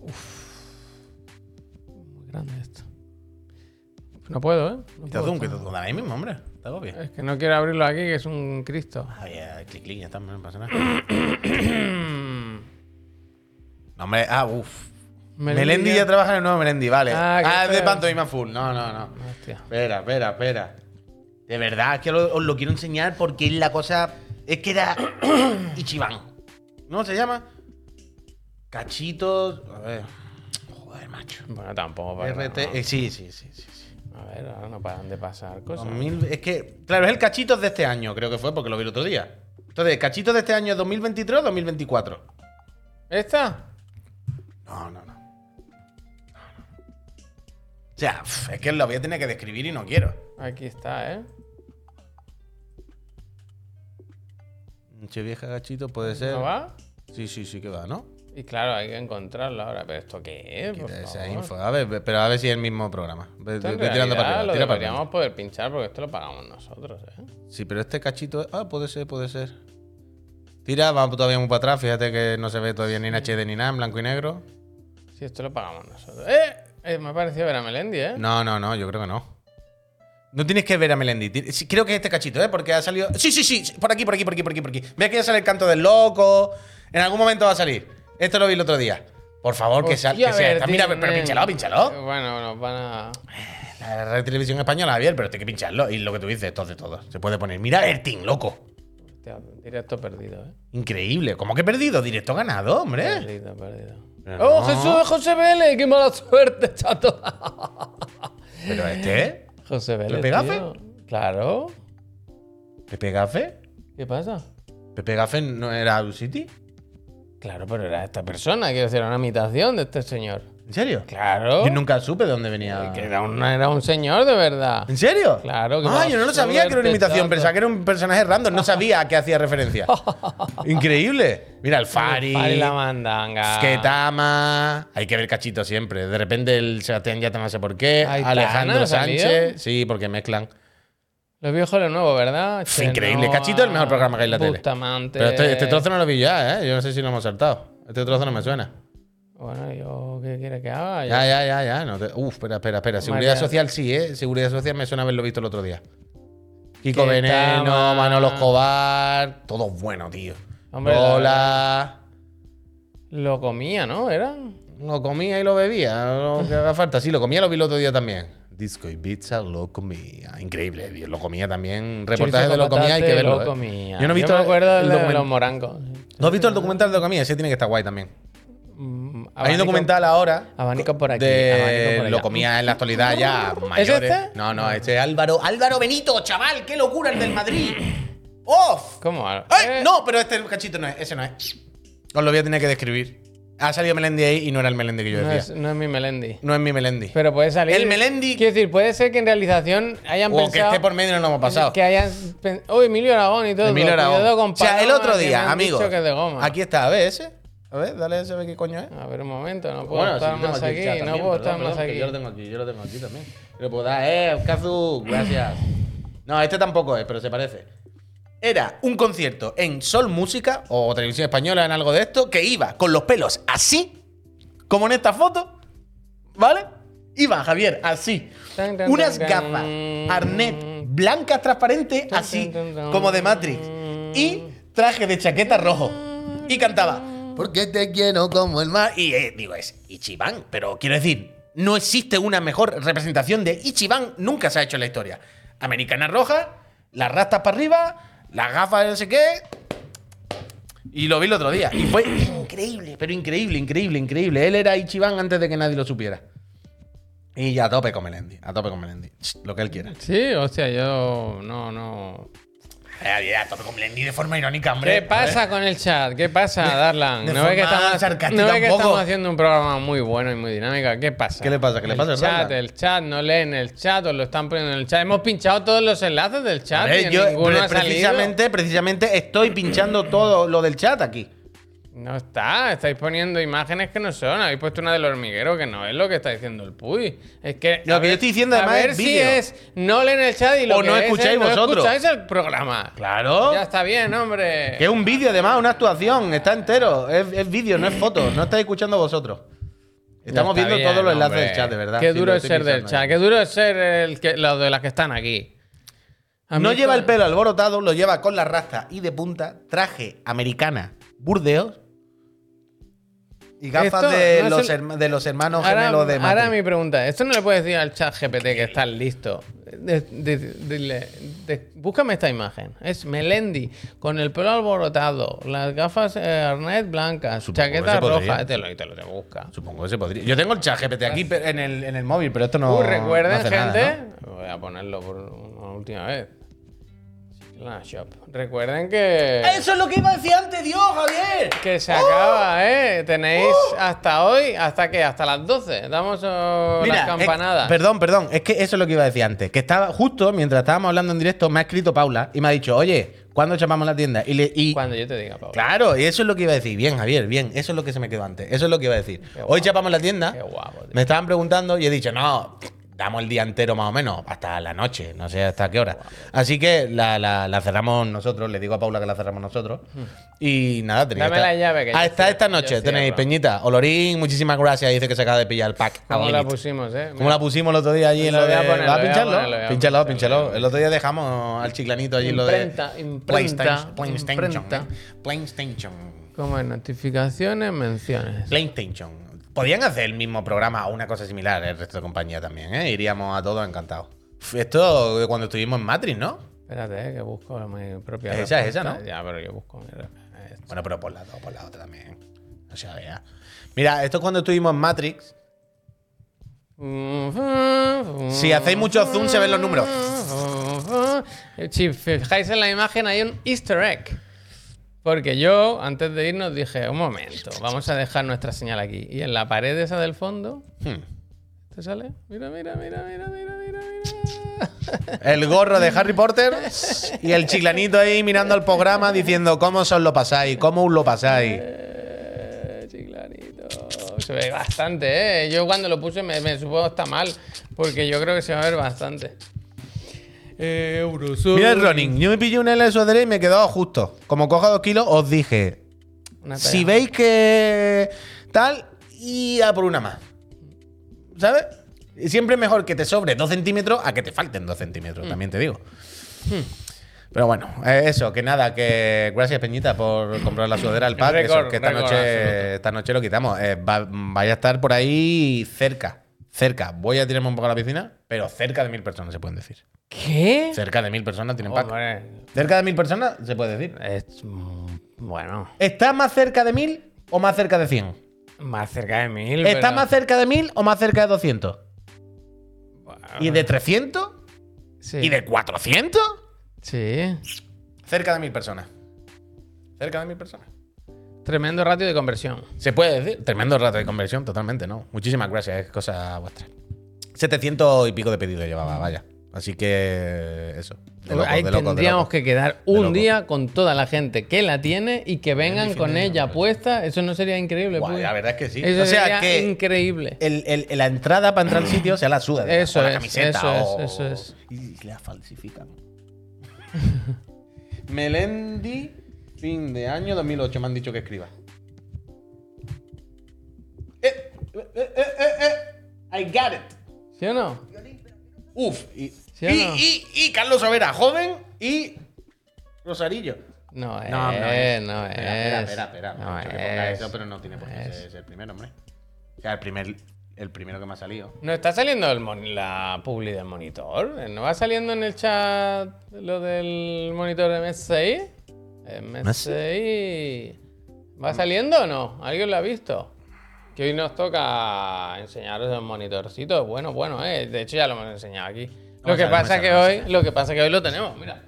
Uf. Muy grande esto. No puedo, ¿eh? No puedo. zoom. Dale ahí mismo, hombre. Hago bien. Es que no quiero abrirlo aquí, que es un Cristo. Ah, ya, clic, clic, ya está, no pasa nada. No, hombre, ah, uff. Melendi ya trabaja en el nuevo Melendi, vale. Ah, Ah, es de pantomima full. No, no, no. Hostia. Espera, espera, espera. De verdad, es que lo- os lo quiero enseñar porque es la cosa. Es que era. Ichiban. ¿No se llama? Cachitos. A ver. Joder, macho. Bueno, tampoco para. RT. eh, sí, sí, sí, sí. sí. A ver, ahora no paran de pasar cosas. 2000 es que. Claro, es el cachitos de este año, creo que fue, porque lo vi el otro día. Entonces, cachitos de este año es 2023 o 2024. ¿Esta? No, no. O sea, es que lo voy a tener que describir y no quiero. Aquí está, ¿eh? Che vieja gachito puede ser. ¿No va? Sí, sí, sí que va, ¿no? Y claro, hay que encontrarlo ahora. ¿Pero esto qué es? Por esa favor. info. A ver, ve- pero a ver si es el mismo programa. Ve, Esto ve- tirando para arriba. lo Tira para deberíamos arriba. poder pinchar porque esto lo pagamos nosotros, ¿eh? Sí, pero este cachito. Ah, puede ser, puede ser. Tira, va todavía muy para atrás. Fíjate que no se ve todavía ni en HD ni nada, en blanco y negro. Si esto lo pagamos nosotros. ¡Eh! Eh, me ha parecido ver a Melendi, ¿eh? No, no, no, yo creo que no. No tienes que ver a Melendi. Creo que es este cachito, ¿eh? Porque ha salido. Sí, sí, sí. Por aquí, por aquí, por aquí, por aquí, por aquí. Ve que ya sale el canto del loco. En algún momento va a salir. Esto lo vi el otro día. Por favor, que, sal- que sea. esta. Mira, Bertín, pero eh. pínchalo, pínchalo. Bueno, nos van a. La red televisión española, Javier, pero hay que pincharlo. Y lo que tú dices, esto de todo. Se puede poner. Mira, Bertín, loco. Hostia, directo perdido, ¿eh? Increíble. ¿Cómo que perdido? Directo ganado, hombre. Perdido, perdido. Pero ¡Oh. Jesús José Vélez! ¡Qué mala suerte, chato! Pero este, José Vélez. ¿Pepe Gafe? Claro. Pepe Gafe. ¿Qué pasa? Pepe Gafe no era City. Claro, pero era esta persona, quiero decir, era una imitación de este señor. ¿En serio? Claro. Yo nunca supe de dónde venía. Que era un, era un señor de verdad. ¿En serio? Claro, que Ah, yo no lo sabía que era una imitación. Pensaba que era un personaje random. No sabía a qué hacía referencia. Increíble. Mira, el Fari. Fari la mandanga. Ketama. Hay que ver cachito siempre. De repente el Sebastián ya no sé por qué. Alejandro. Sánchez. Sí, porque mezclan. Los viejos lo nuevo, ¿verdad? Fue increíble. Cachito es el mejor programa que hay en la tele. Pero este, este trozo no lo vi ya, ¿eh? Yo no sé si lo hemos saltado. Este trozo no me suena. Bueno, yo, ¿qué quiere que haga? Ya, ya, ya, ya. No te- Uf, espera, espera, espera. Seguridad María- social sí, ¿eh? Seguridad social me suena haberlo visto el otro día. Kiko. Veneno, Manolo Escobar. Todo bueno, tío. Hombre, Hola. Lo comía, ¿no? ¿Era? Lo comía y lo bebía. Lo que haga falta. Sí, lo comía, lo vi el otro día también. Disco y pizza lo comía. Increíble, tío. Lo comía también. Reportaje Chorizo de lo comía, hay que verlo. Lo ¿eh? comía. Yo no he visto me acuerdo el del de document- los morancos. ¿No has visto el documental de lo comía? Ese tiene que estar guay también. Hay un documental ahora. Abanico por aquí. de abanico por allá. lo comía en la actualidad ya mayores. este? No, no, este es Álvaro. Álvaro Benito, chaval, qué locura el del Madrid. ¡Off! ¿Cómo? ¡Ay! Eh, No, pero este cachito no es, ese no es. Os lo voy a tener que describir. Ha salido Melendi ahí y no era el Melendi que yo No decía. es, no es mi Melendi. No es mi Melendi. Pero puede salir. El Melendi- Quiero decir, puede ser que en realización hayan o que pensado. esté por medio y no lo hemos pasado. Que hayan. Oh, Emilio Aragón y todo. Emilio Aragón. O sea, el otro que día, que es goma. Aquí está, a ver ese. A ver, dale ese, a ver qué coño es. A ver, un momento, no puedo Bueno, estar tengo más aquí. chat no también, puedo perdón, estar más perdón, que aquí. Yo lo tengo aquí, yo lo tengo aquí también. Lo puedo dar, eh, Kazu, gracias. No, este tampoco es, pero se parece. Era un concierto en Sol Música o Televisión Española en algo de esto que iba con los pelos así, como en esta foto, ¿vale? Iba Javier así. Tan, tan, Unas tan, gafas, arnet blancas transparentes, así, como de Matrix. Y traje de chaqueta rojo. Y cantaba, porque te quiero como el mar. Y eh, digo, es Ichiban. Pero quiero decir, no existe una mejor representación de Ichiban, nunca se ha hecho en la historia. Americana roja, las rastas para arriba, las gafas de no sé qué. Y lo vi el otro día. Y fue increíble, pero increíble, increíble, increíble. Él era Ichiban antes de que nadie lo supiera. Y a tope con Melendi, a tope con Melendi. Lo que él quiera. Sí, hostia, yo. No, no. Eh, A tope con Melendi de forma irónica, hombre. ¿Qué pasa con el chat? ¿Qué pasa, Darlan? de ¿No ves que, estamos, ¿no ves que poco? estamos haciendo un programa muy bueno y muy dinámico? ¿Qué pasa? ¿Qué le pasa? ¿Qué le el pasa, chat, Darlan? el chat, no leen el chat, os lo están poniendo en el chat. Hemos pinchado todos los enlaces del chat ver, y yo ninguno pre- ha salido. precisamente, precisamente estoy pinchando todo lo del chat aquí. No está, estáis poniendo imágenes que no son. Habéis puesto una del hormiguero que no es lo que está diciendo el Puy. Es que. Lo a que yo estoy diciendo, a además, ver es si vídeo. es no leen el chat y lo O que no es escucháis es no vosotros. escucháis el programa. Claro. Ya está bien, hombre. Que es un vídeo, además, una actuación. Está entero. Es, es vídeo, no es foto. No estáis escuchando vosotros. Estamos viendo bien, todos los enlaces hombre. del chat, de verdad. Qué duro es ser del chat. ahí. Qué duro es ser el que, los de las que están aquí. A No lleva el pelo alborotado, lo lleva con la rasta y de punta, traje americana, burdeos y gafas Esto de, no los el- de los hermanos Ahora, gemelos de ahora Matrix. mi pregunta, esto no le puedes decir al chat GPT que estás listo. De- de- dile, de- búscame esta imagen. Es Melendi con el pelo alborotado, las gafas eh, arnés blancas, Supongo que chaqueta roja. Te lo, y te lo te busca. Supongo que se podría. Yo tengo el chat GPT aquí en el, en el móvil, pero esto no. Uh, recuerden, no hace gente. nada, Voy a ponerlo por una última vez. La shop. Recuerden que. Eso es lo que iba a decir antes, Dios, Javier. Que se acaba, ¿eh? Tenéis hasta hoy, ¿hasta qué? Hasta las 12. Damos oh, las eh, campanadas. perdón, perdón. Es que eso es lo que iba a decir antes. Que estaba justo mientras estábamos hablando en directo, me ha escrito Paula y me ha dicho, oye, ¿cuándo chapamos la tienda? Y, le, y Cuando yo te diga, Pablo. Claro, y eso es lo que iba a decir. Bien, Javier, bien. Eso es lo que se me quedó antes. Eso es lo que iba a decir. Guapo. Hoy chapamos la tienda. Qué guapo, tío. Me estaban preguntando y he dicho, no, damos el día entero más o menos, hasta la noche, no sé hasta qué hora. Así que la, la- la cerramos nosotros, le digo a Paula que la cerramos nosotros. Y nada, tenéis. Dame la llave, que yo Hasta esta yo noche tenéis cierro. Peñita. Olorín, muchísimas gracias. Dice que se acaba de pillar el pack. ¿Cómo la pusimos, eh? ¿Cómo la pusimos el otro día allí en Lo lo voy de. a poner, ¿Vas a lo voy a pincharlo? poner, lo voy a Pínchalo, poner, El otro día dejamos al chiclanito allí en lo de. Imprenta, imprenta, PlayStation. PlayStation. imprenta. PlayStation. Como en notificaciones, menciones. PlayStation. Podían hacer el mismo programa o una cosa similar el resto de compañía también, ¿eh? Iríamos a todos encantados. Esto de cuando estuvimos en Matrix, ¿no? Espérate, eh, que busco mi propia. Esa es esa. ¿no? Ya, pero yo busco. Bueno, pero por la, por la otra también. O sea, vea. Mira, esto es cuando estuvimos en Matrix. Si hacéis mucho zoom se ven los números. Si fijáis en la imagen hay un easter egg. Porque yo, antes de irnos, dije, un momento, vamos a dejar nuestra señal aquí. Y en la pared esa del fondo, Hmm. ¿te sale? Mira, mira, mira, mira, mira, mira, mira. El gorro de Harry Potter y el chiclanito ahí mirando al programa diciendo cómo os lo pasáis, cómo os lo pasáis. Eh, chiclanito. Se ve bastante, ¿eh? Yo cuando lo puse me, me supongo está mal. Porque yo creo que se va a ver bastante. Mira el running, yo me pillé un LSD y me quedó justo. Como coja dos kilos, os dije, Una si veis que tal, y a por una más. ¿Sabes? Y Siempre es mejor que te sobre dos centímetros a que te falten dos centímetros, también te digo. Pero bueno, eh, eso, que nada, que gracias Peñita por comprar la sudadera del pack. Récord, eso, que esta récord noche, absoluto. esta noche lo quitamos. Eh, va- vaya a estar por ahí cerca. Cerca. Voy a tirarme un poco a la piscina, pero cerca de mil personas se pueden decir. ¿Qué? Cerca de mil personas tienen pack. Cerca de mil personas se puede decir. es. mm, Bueno, ¿Está más cerca de mil o más cerca de 100? más cerca de mil. ¿Está pero- más cerca de mil o más cerca de 200? Bueno, ¿Y de 300? Sí. ¿Y de 400? Sí. Cerca de mil personas. Cerca de mil personas. Tremendo ratio de conversión. Se puede decir. Tremendo rato de conversión, totalmente, ¿no? Muchísimas gracias, es cosa vuestra. 700 y pico de pedidos llevaba, vaya. Así que eso. De Ahí tendríamos que quedar un día con toda la gente que la tiene y que vengan con ella puesta. Eso no sería increíble. Guay, Puy? la verdad es que sí. Eso o sea sería que increíble. el- el- la entrada para entrar al sitio sea la suda. Eso o la es, camiseta. eso es, eso es. Y la falsifican. Melendi, fin de año 2008, me han dicho que escriba. Eh, eh, eh, eh, eh, I got it. ¿Sí o no? Uf. Y, ¿Sí o y, no? y- y Carlos Overa, joven y Rosarillo. No es. No, no Eh, no es. es. Espera, espera, espera. No que ponga es. eso, pero no tiene por qué Es. ser, ser el primero, hombre. O sea, el, primer, el primero que me ha salido. ¿No está saliendo el mon- la publi del monitor? ¿No va saliendo en el chat lo del monitor MSI? MSI. ¿Va saliendo o no? ¿Alguien lo ha visto? Que hoy nos toca enseñaros el monitorcito. Bueno, bueno, eh. De hecho ya lo hemos enseñado aquí. Lo Vamos que pasa que hoy, lo que pasa que hoy lo tenemos, mira.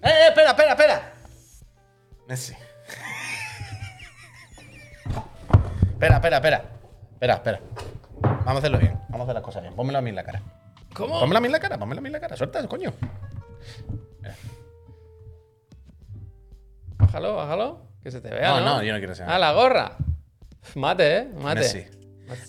¡Eh, eh, espera, espera, espera! Messi. espera, espera, espera. Espera, espera. Vamos a hacerlo bien. Vamos a hacer las cosas bien. Pónmelo a mí en la cara. ¿Cómo? Pónmelo a mí en la cara, pónmelo a mí en la cara. Suelta, coño. Bájalo, bájalo. Que se te vea. No, No, yo no quiero ser. Ah, la gorra. Mate, eh. Mate. Messi.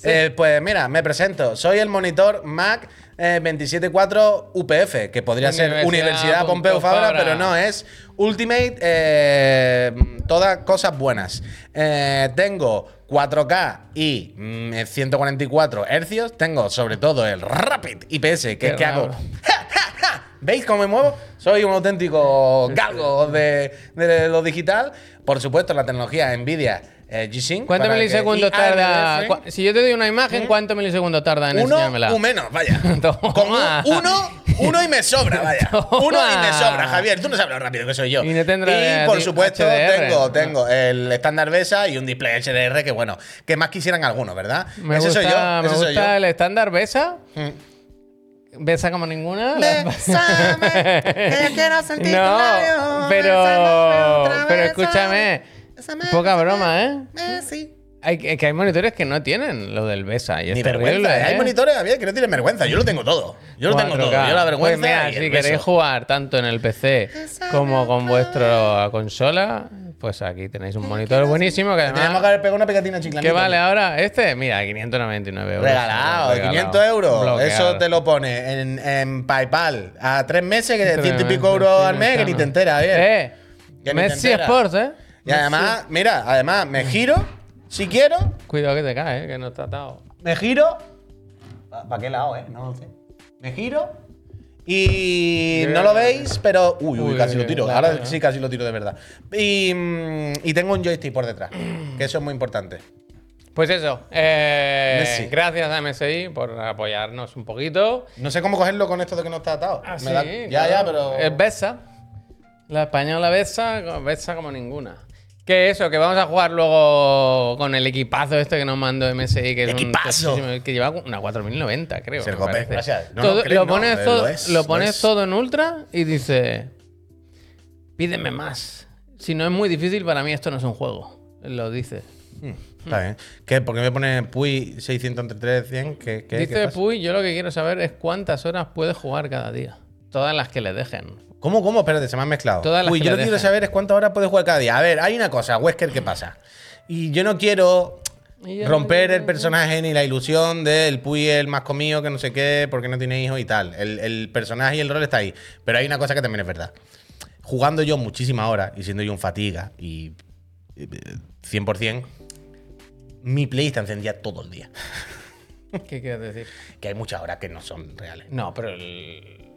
Eh, pues mira, me presento. Soy el monitor Mac eh, 274 UPF, que podría ser Universidad Pompeu Fabra. pero no, es Ultimate, eh, todas cosas buenas. Eh, tengo 4K y mm, 144 hercios. Tengo sobre todo el Rapid IPS, que Qué es que hago. ¡Ja, ja, ja! ¿Veis cómo me muevo? Soy un auténtico galgo de, de lo digital. Por supuesto, la tecnología Nvidia eh, G-Sync. ¿Cuántos milisegundos tarda? Si yo te doy una imagen, ¿cuántos milisegundos tarda en uno enseñármela? o menos, vaya. Toma. Con un- uno, uno y me sobra, vaya. Toma. Uno y me sobra, Javier. Tú no sabes lo rápido que soy yo. Y no tendrá Y, por supuesto, HDR. tengo, tengo el estándar BESA y un display HDR que, bueno, que más quisieran algunos, ¿verdad? Me ese gusta, soy yo. me ese soy yo. gusta el estándar Besa. Mm. Besa como ninguna. Bésame, que quiero sentir no, pero, pero vez, Poca broma, ¿eh? Messi. Hay, que hay monitores que no tienen lo del Besa. Y es Ni terrible, vergüenza. ¿eh? Hay monitores, Javier, que no tienen vergüenza. Yo lo tengo todo. Yo lo tengo 4K. todo. Yo la vergüenza. Pues mira, y si el queréis beso. jugar tanto en el PC como con vuestra consola, pues aquí tenéis un monitor buenísimo que Tenemos que haber pegado una pegatina chiclanita. ¿Qué vale ahora? Este, mira, 599 euros. Regalado, Regalado. 500 euros. Bloqueado. Eso te lo pone en, en PayPal a tres meses, que ciento y pico euros sí, al mes, que ni te enteras, bien. Eh, Que Messi. Sports, ¿eh? Y además, mira, además me giro, si quiero, Cuidado que te cae, ¿eh? que no está atado. me giro. ¿Para qué lado, eh? No lo sé. Me giro Y no lo veis, pero. Uy, uy, casi lo tiro. Ahora sí, casi lo tiro de verdad. Y, mm, y tengo un joystick por detrás, que eso es muy importante. Pues eso. eh, gracias a MSI por apoyarnos un poquito. No sé cómo cogerlo con esto de que no está atado. Ah, Me sí, da- ya, ya, pero. Es Besa. La española Besa, Besa como ninguna. Que eso, que vamos a jugar luego con el equipazo este que nos mandó MSI, que es un ¡Equipazo! tochísimo, que lleva una 4090, creo. No, Todo- no, creo, lo pones, eh, todo, lo es, lo lo pones es. todo en ultra y dice, pídeme más. Si no es muy difícil, para mí esto no es un juego. Lo dice. Mm, Está bien. ¿Qué? ¿Por qué me pone Puy 600 entre 3, 100? ¿Qué, qué, qué Dice pasa? Puy, yo lo que quiero saber es cuántas horas puede jugar cada día. Todas las que le dejen. ¿Cómo, cómo? Espérate, se me han mezclado. Todas las Uy, que yo lo que quiero saber es cuántas horas puede jugar cada día. A ver, hay una cosa, Wesker, ¿qué pasa? Y yo no quiero romper el personaje ni la ilusión del Puy el más comido, que no sé qué, porque no tiene hijos y tal. El, el personaje y el rol está ahí. Pero hay una cosa que también es verdad. Jugando yo muchísimas horas y siendo yo un fatiga y eh, 100%, mi play está encendida todo el día. ¿Qué quieres decir? Que hay muchas horas que no son reales. No, pero el.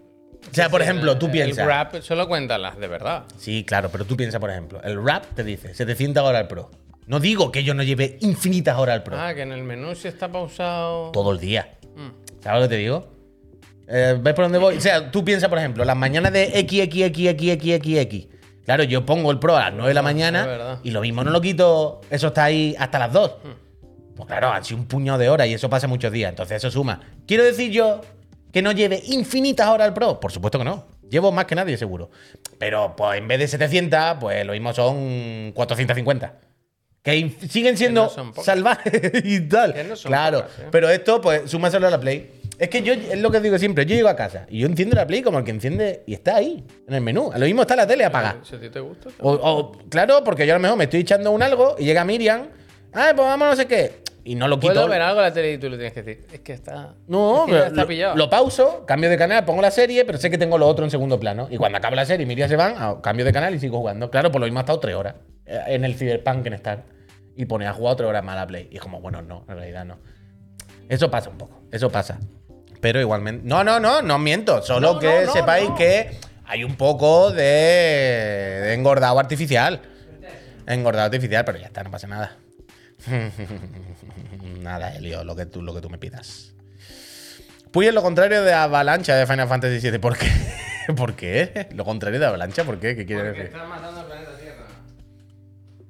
O sea, por ejemplo, tú el piensas. rap solo cuenta las de verdad. Sí, claro, pero tú piensas, por ejemplo, el rap te dice 700 horas al pro. No digo que yo no lleve infinitas horas al pro. Ah, que en el menú sí está pausado. Todo el día. Mm. ¿Sabes lo que te digo? Eh, ¿Ves por dónde voy? O sea, tú piensas, por ejemplo, las mañanas de XXXXXX. Claro, yo pongo el pro a las 9 de la es mañana y lo mismo no lo quito, eso está ahí hasta las 2. Mm. Pues claro, han sido un puñado de horas y eso pasa muchos días. Entonces eso suma. ¿Quiero decir yo que no lleve infinitas horas al pro? Por supuesto que no. Llevo más que nadie, seguro. Pero pues en vez de 700, pues lo mismo son 450. Que siguen siendo no salvajes y tal. Que no son claro. pocas, ¿eh? Pero esto, pues, súmaselo a la Play. Es que yo, es lo que digo siempre, yo llego a casa y yo enciendo la Play como el que enciende y está ahí, en el menú. Lo mismo está la tele apagada. Si a ti te gusta. O, o, claro, porque yo a lo mejor me estoy echando un algo y llega Miriam, ah, pues vamos a no sé qué. Y no lo quito. Puedo ver algo en la tele y tú le tienes que decir. Es que está. No, es que está lo, pillado. lo pauso, cambio de canal, pongo la serie, pero sé que tengo lo otro en segundo plano. Y cuando acaba la serie y Miriam se van, ah, cambio de canal y sigo jugando. Claro, por lo mismo ha estado tres horas eh, en el Cyberpunk en Star. Y pone a jugar tres horas más a la Play. Y es como, bueno, no, en realidad no. Eso pasa un poco, eso pasa. Pero igualmente. No, no, no, no miento. Solo No, que no, sepáis no. que hay un poco de, de engordado artificial. Engordado artificial, pero ya está, no pasa nada. nada, Elio, lo que tú, lo que tú me pidas. Puy es lo contrario de Avalancha de Final Fantasy VII. ¿Por qué? ¿Por qué? ¿Lo contrario de Avalancha? ¿Por qué? ¿Qué quiere decir? están matando al planeta Tierra.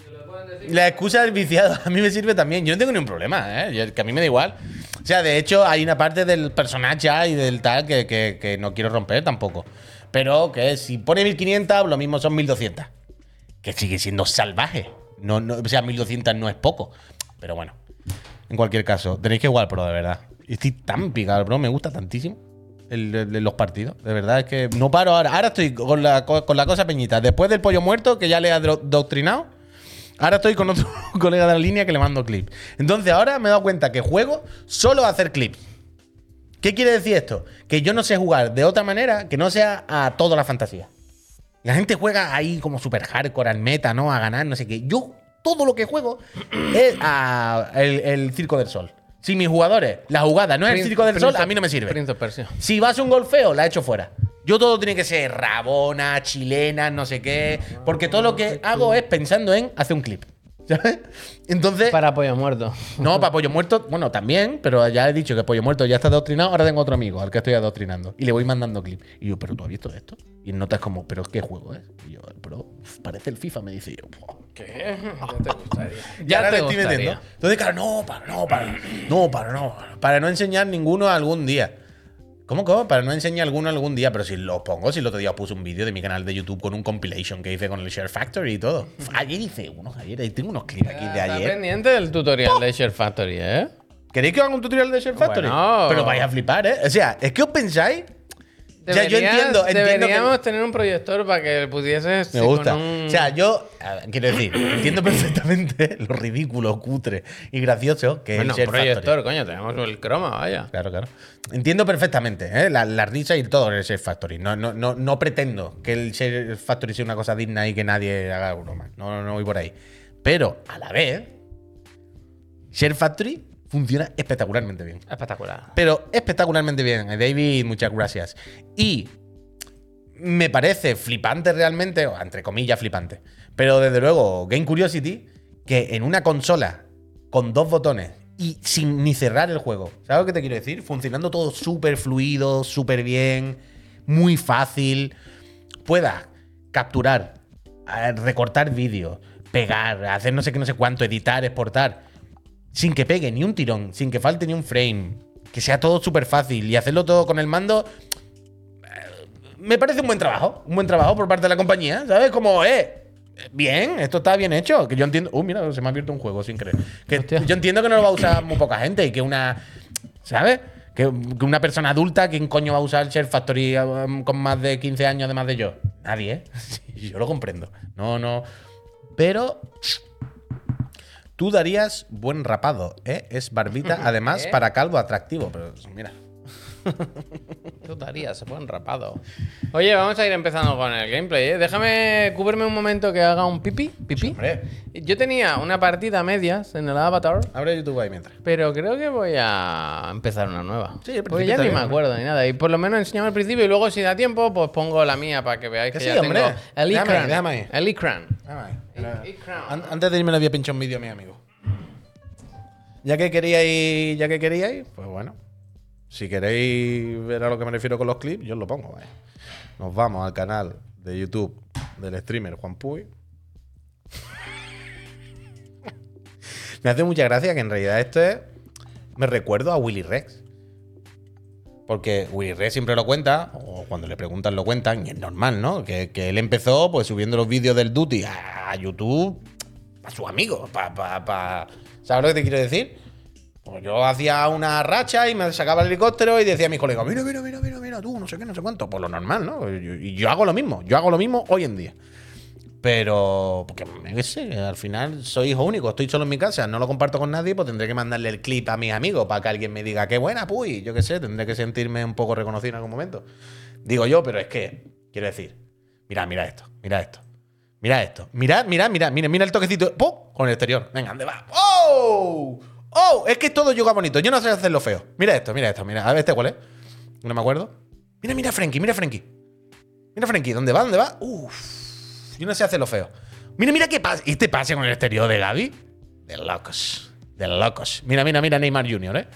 Te lo pueden decir. La excusa del viciado a mí me sirve también. Yo no tengo ningún problema, ¿eh? Que a mí me da igual. O sea, de hecho, hay una parte del personaje y del tal que, que- que no quiero romper tampoco. Pero que si pone 1500, lo mismo son 1200. Que sigue siendo salvaje. No, no, o sea, 1200 no es poco. Pero bueno, en cualquier caso, tenéis que jugar pro, de verdad. Estoy tan picado, bro. Me gusta tantísimo el, los partidos. De verdad es que no paro ahora. Ahora estoy con la, co- con la cosa peñita. Después del pollo muerto, que ya le ha doctrinado. Ahora estoy con otro colega de la línea que le mando clips. Entonces ahora me he dado cuenta que juego solo a hacer clips. ¿Qué quiere decir esto? Que yo no sé jugar de otra manera que no sea a toda la fantasía. La gente juega ahí como super hardcore, al meta, ¿no? A ganar, no sé qué. Yo todo lo que juego es a el, el Circo del Sol. Si mis jugadores, la jugada no es el Circo del Sol, a mí no me sirve. Prince of Persia. Si vas a un golfeo, la echo fuera. Yo todo tiene que ser rabona, chilena, no sé qué. Porque todo lo que hago es pensando en hacer un clip. ¿Sabes? Entonces. Para pollo muerto. No, para Pollo Muerto, bueno, también, pero ya he dicho que Pollo Muerto ya está adoctrinado. Ahora tengo otro amigo al que estoy adoctrinando. Y le voy mandando clips. Y yo, ¿pero tú has visto esto? Y notas como, ¿pero qué juego es? Y yo, pero parece el FIFA, me dice yo. "Buah". ¿Qué? Ya te gustaría. Ya ahora te le estoy gustaría. metiendo. Entonces, claro, no, para, no, para, no, para, no. Para no enseñar ninguno algún día. ¿Cómo, cómo? Para no enseñar alguno algún día, pero si los pongo, si el otro día os puse un vídeo de mi canal de YouTube con un compilation que hice con el Share Factory y todo. Ayer hice unos, ayer, ahí tengo unos clips aquí de Está ayer. pendiente del tutorial de Share Factory, ¿eh? ¿Queréis que haga un tutorial de Share Factory? Bueno. Pero vais a flipar, ¿eh? O sea, es que os pensáis. O sea, yo Deberías- entiendo, que- Deberíamos tener un proyector para que pudieses. Me gusta. con un- O sea, yo ver, quiero decir, entiendo perfectamente lo ridículo, cutre y gracioso que bueno, es el proyector, Factory. coño, tenemos el croma, vaya. Claro, claro. Entiendo perfectamente ¿eh? la, la risa y todo en el Share Factory. No, no, no, no pretendo que el Share Factory sea una cosa digna y que nadie haga broma. No, no, no voy por ahí. Pero a la vez, Share Factory funciona espectacularmente bien. Espectacular. Pero espectacularmente bien. David, muchas gracias. Y me parece flipante realmente, o entre comillas flipante, pero desde luego Game Curiosity, que en una consola con dos botones y sin ni cerrar el juego, ¿sabes lo que te quiero decir? Funcionando todo súper fluido, súper bien, muy fácil, pueda capturar, eh, recortar vídeos, pegar, hacer no sé qué, no sé cuánto, editar, exportar, sin que pegue ni un tirón, sin que falte ni un frame, que sea todo súper fácil y hacerlo todo con el mando me parece un buen trabajo. Un buen trabajo por parte de la compañía. ¿Sabes? Como, eh. Bien, esto está bien hecho. Que yo entiendo. Uh, mira, se me ha abierto un juego sin creer. Que Hostia. yo entiendo que no lo va a usar muy poca gente y que una. ¿Sabes? Que, que una persona adulta, ¿quién coño va a usar el Share Factory um, con más de 15 años además de yo? Nadie, ¿eh? Yo lo comprendo. No, no. Pero. Tú darías buen rapado, ¿eh? Es barbita, además, ¿Eh? para calvo atractivo. Pero mira. Tú darías, se ponen rapado. Oye, vamos a ir empezando con el gameplay, ¿eh? Déjame cubrirme un momento que haga un. ¿Pipí? Hombre, Yo tenía una partida a medias en el Avatar, abre YouTube ahí mientras. pero creo que voy a empezar una nueva. Sí, el Porque ya ni me acuerdo ni nada. Y por lo menos enseñame al principio y luego si da tiempo, pues pongo la mía para que veáis que, Que ya sí, hombre. tengo el déjame ahí. El Ikran. Ah, Y- y Crown. An- Antes de irme le había pinchado un vídeo a mi amigo. Ya que queríais, ya que queríais, pues bueno. Si queréis ver a lo que me refiero con los clips, yo os lo pongo. Nos vamos al canal de YouTube del streamer Juan Puy. me hace mucha gracia que en realidad esto es. Me recuerdo a Willy Rex. Porque Willy Rex siempre lo cuenta, o cuando le preguntan lo cuentan, y es normal, ¿no? Que, que él empezó pues subiendo los vídeos del Duty a YouTube a sus amigos, ¿Sabes lo que te quiero decir? Pues yo hacía una racha y me sacaba el helicóptero y decía a mis colegas, mira, mira, mira, mira, mira, tú, no sé qué, no sé cuánto. Pues lo normal, ¿no? Y yo, hago lo mismo, yo hago lo mismo hoy en día. Pero, porque, qué sé, al final soy hijo único, estoy solo en mi casa, no lo comparto con nadie, pues tendré que mandarle el clip a mis amigos para que alguien me diga, qué buena, puy, yo qué sé, tendré que sentirme un poco reconocido en algún momento. Digo yo, pero es que, quiero decir, mira, mira esto, mira esto, mira esto, mira, mira, mira, mira, mira el toquecito, ¡pum! Con el exterior, venga, ¿dónde va? ¡Oh! ¡Oh! Es que todo yoga bonito, yo no sé hacerlo feo. Mira esto, mira esto, mira, a ver este cuál es, no me acuerdo. Mira, mira, Frankie, mira, Frankie. Mira, Frankie, ¿dónde va? ¿Dónde va? Uf. Yo no sé hacerlo feo. Mira, mira qué pasa. ¿Y este pase con el exterior de Gaby? De locos. De locos. Mira, mira, mira Neymar Jr., ¿eh?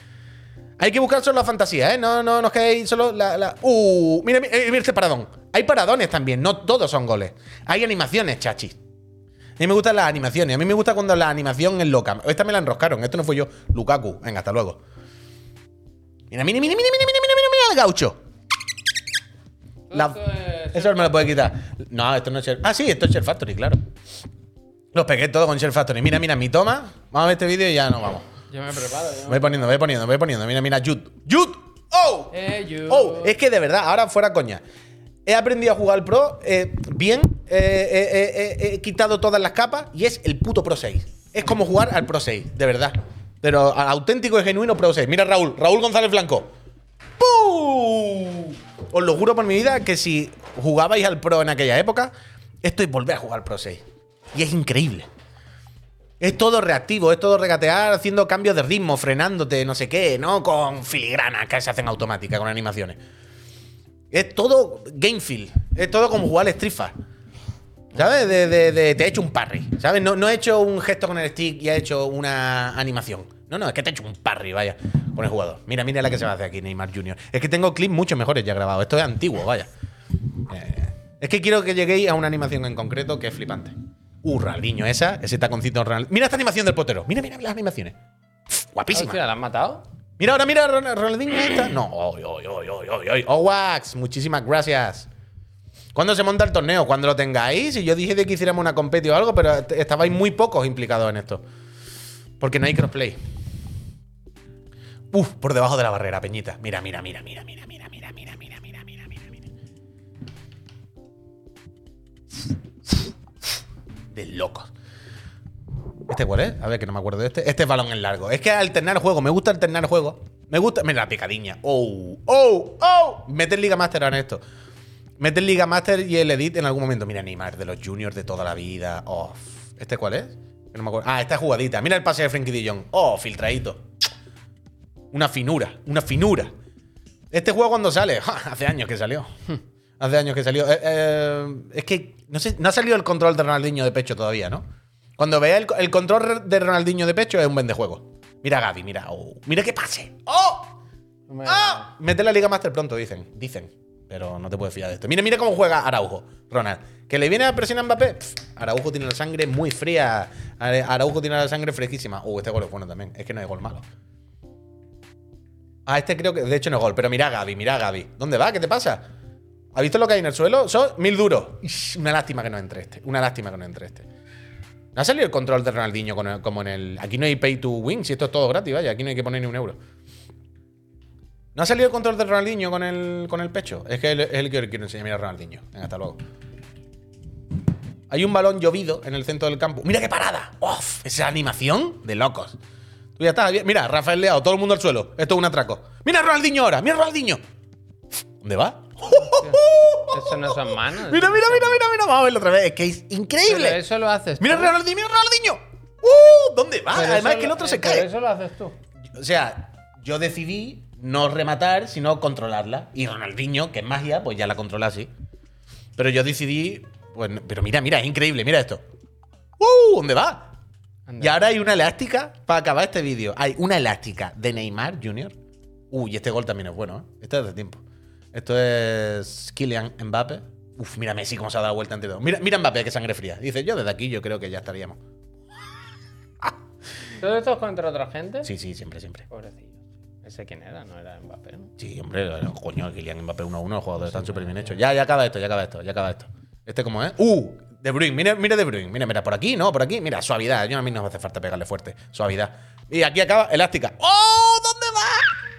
Hay que buscar solo la fantasía, ¿eh? No, no, no es que solo la. la- Uh, mira, mira, mira este paradón. Hay paradones también, no todos son goles. Hay animaciones, chachi. A mí me gustan las animaciones. A mí me gusta cuando la animación es loca. Esta me la enroscaron. Esto no fue yo. Lukaku. Venga, hasta luego. Mira, mira, mira, mira, mira, mira, mira, mira, mira el gaucho. La- Eso me lo puede quitar. No, esto no es Share. Ah, sí, esto es Share Factory, claro. Los pegué todo con Share Factory. Mira, mira, mi toma. Vamos a ver este vídeo y ya nos vamos. Yo me preparo. yo me- Voy poniendo, voy poniendo, voy poniendo. Mira, mira, Jude. ¡Jude! ¡Oh! Eh, you. ¡Oh! Es que de verdad, ahora fuera coña. He aprendido a jugar al Pro eh, bien. eh, eh, he quitado todas las capas y es el puto Pro 6. Es como jugar al Pro 6, de verdad. Pero al auténtico y genuino Pro 6. Mira Raúl, Raúl González Blanco. ¡Pum! Os lo juro por mi vida que si jugabais al Pro en aquella época, esto es volver a jugar al Pro 6. Y es increíble. Es todo reactivo, es todo regatear haciendo cambios de ritmo, frenándote, no sé qué, no con filigranas que se hacen automáticas con animaciones. Es todo game feel, es todo como jugar Street Fighter. ¿Sabes? Te he hecho un parry, ¿sabes? No, he hecho un gesto con el stick y he hecho una animación. No, no, es que te he hecho un parry, vaya, con el jugador. Mira, mira la que se va a hacer aquí, Neymar Jr. Es que tengo clips mucho mejores ya grabados. Esto es antiguo, vaya. Eh, es que quiero que lleguéis a una animación en concreto que es flipante. Uh, Ronaldinho, esa, ese taconcito Ronald- Mira esta animación del portero. Mira, mira las animaciones. Guapísima. ¿la has matado? Mira ahora, mira, Ron- Ronaldinho esta. No, oy, oy, oy. Oh, Wax, muchísimas gracias. ¿Cuándo se monta el torneo? Cuando lo tengáis. Si yo dije de que hiciéramos una competi o algo, pero est- estabais muy pocos implicados en esto. Porque no hay crossplay. Uf, por debajo de la barrera, Peñita. Mira, mira, mira, mira, mira, mira, mira, mira, mira, mira, mira, mira, mira. De locos. ¿Este cuál es? A ver, que no me acuerdo de este. Este es balón en largo. Es que alternar juego. Me gusta alternar juego. Me gusta. Mira la picadiña. Oh, oh, oh. Mete el Liga Master en esto. Mete el Liga Master y el Edit en algún momento. Mira, Neymar, de los juniors de toda la vida. Oh, ¿Este cuál es? Que no me acuerdo. Ah, esta jugadita. Mira el pase de Frankie Jong. Oh, filtradito. Una finura, una finura. Este juego cuando sale, hace años que salió. hace años que salió. Eh, eh, es que no sé, no ha salido el control de Ronaldinho de pecho todavía, ¿no? Cuando vea el, el control de Ronaldinho de pecho es un vende juego. Mira a Gaby, mira. Oh, mira qué pase. ¡Oh! ¡Ah! Mete la Liga Master pronto, dicen. Dicen. Pero no te puedes fiar de esto. Mira, mira cómo juega Araujo, Ronald. Que le viene a presionar a Mbappé. Pff, Araujo tiene la sangre muy fría. Araujo tiene la sangre fresquísima. Uh, este gol es bueno también. Es que no hay gol malo. Ah, este creo que de hecho no es gol. Pero mira a Gaby, mira a Gaby. ¿Dónde va? ¿Qué te pasa? ¿Has visto lo que hay en el suelo? Son mil duros. Una lástima que no entre este. Una lástima que no entre este. No ha salido el control de Ronaldinho como en el. Aquí no hay pay to win, si esto es todo gratis, vaya. Aquí no hay que poner ni un euro. ¿No ha salido el control de Ronaldinho con el, con el pecho? Es que es el- que quiero enseñar. Mira Ronaldinho. Venga, hasta luego. Hay un balón llovido en el centro del campo. ¡Mira qué parada! ¡Uf! Esa animación de locos. Tú ya estás. Mira, Rafael Leao, todo el mundo al suelo. Esto es un atraco. ¡Mira Ronaldinho ahora! ¡Mira Ronaldinho! ¿Dónde va? Eso no son manos. Mira, mira, mira, mira, mira. Vamos a verlo otra vez. Es que es Pero increíble. eso lo haces Mira. Ronaldinho, mira Ronaldinho. ¡Uh! ¿Dónde va? Pero Además es que el otro se eh, pero cae. eso lo haces tú. O sea, yo decidí no rematar, sino controlarla. Y Ronaldinho, que es magia, pues ya la controla así. Pero yo decidí. Pues, pero mira, mira, es increíble, mira esto. ¡Uh! ¿Dónde va? Anda. Y ahora hay una elástica para acabar este vídeo. Hay una elástica de Neymar Jr. Uy, y este gol también es bueno, ¿eh? Este es de tiempo. Esto es Kylian Mbappe. Uf, mira Messi cómo se ha dado vuelta entre dos. Mira, mira Mbappe, qué sangre fría. Dice, yo desde aquí yo creo que ya estaríamos. ¿Todo esto es contra otra gente? Sí, sí, siempre, siempre. Pobrecillo. ¿Ese quién era? No era Mbappé, ¿no? Sí, hombre, coño, Kylian Mbappé 1-1, los jugadores están súper bien hechos. Ya, ya acaba esto, ya acaba esto, ya acaba esto. ¿Este cómo es? ¡Uh! De Bruyne, mira, mira De Bruyne. Mira, mira, por aquí, no, por aquí. Mira, suavidad. Yo a mí no me hace falta pegarle fuerte. Suavidad. Y aquí acaba elástica. ¡Oh! ¿Dónde va?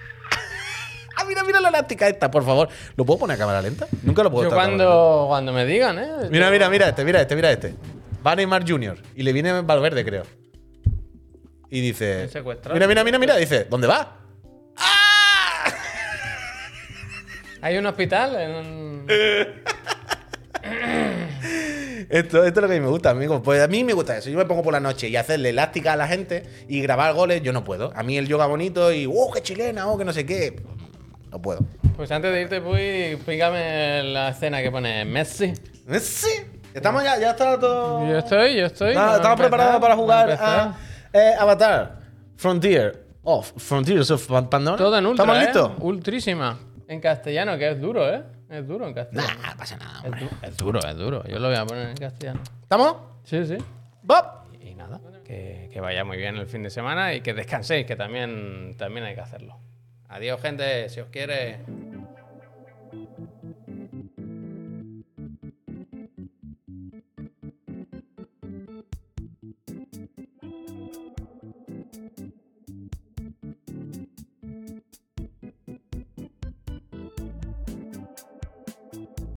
Mira, mira la elástica esta, por favor. ¿Lo puedo poner a cámara lenta? Nunca lo puedo Yo cuando, cuando me digan, ¿eh? Mira, mira, mira este, mira este, mira este. Va Neymar Jr. Y le viene Valverde, creo. Y dice. Mira, mira, mira, mira. Dice, ¿dónde va? ¡Ah! Hay un hospital en un... Esto, esto es lo que a mí me gusta, amigo. Pues a mí me gusta eso. Yo me pongo por la noche y hacerle elástica a la gente y grabar goles, yo no puedo. A mí el yoga bonito y, ¡oh, qué chilena! ¡oh, que no sé qué! No puedo. Pues antes de irte, Puy, pígame la escena que pone Messi. Sí. Estamos ya, ya está todo. Yo estoy, yo estoy. Ah, Estamos preparados para jugar a a eh, Avatar Frontier of Frontiers of Pan- Pandora. Todo en ultra, ¿Estamos ¿eh? listos? Ultrísima. En castellano, que es duro, ¿eh? Es duro en castellano. Nah, no pasa nada, Es, du- es duro, es duro. Yo lo voy a poner en castellano. ¿Estamos? Sí, sí. ¡Bob! Y nada, que, que vaya muy bien el fin de semana y que descanséis, que también, también hay que hacerlo. Adiós, gente, si os quiere.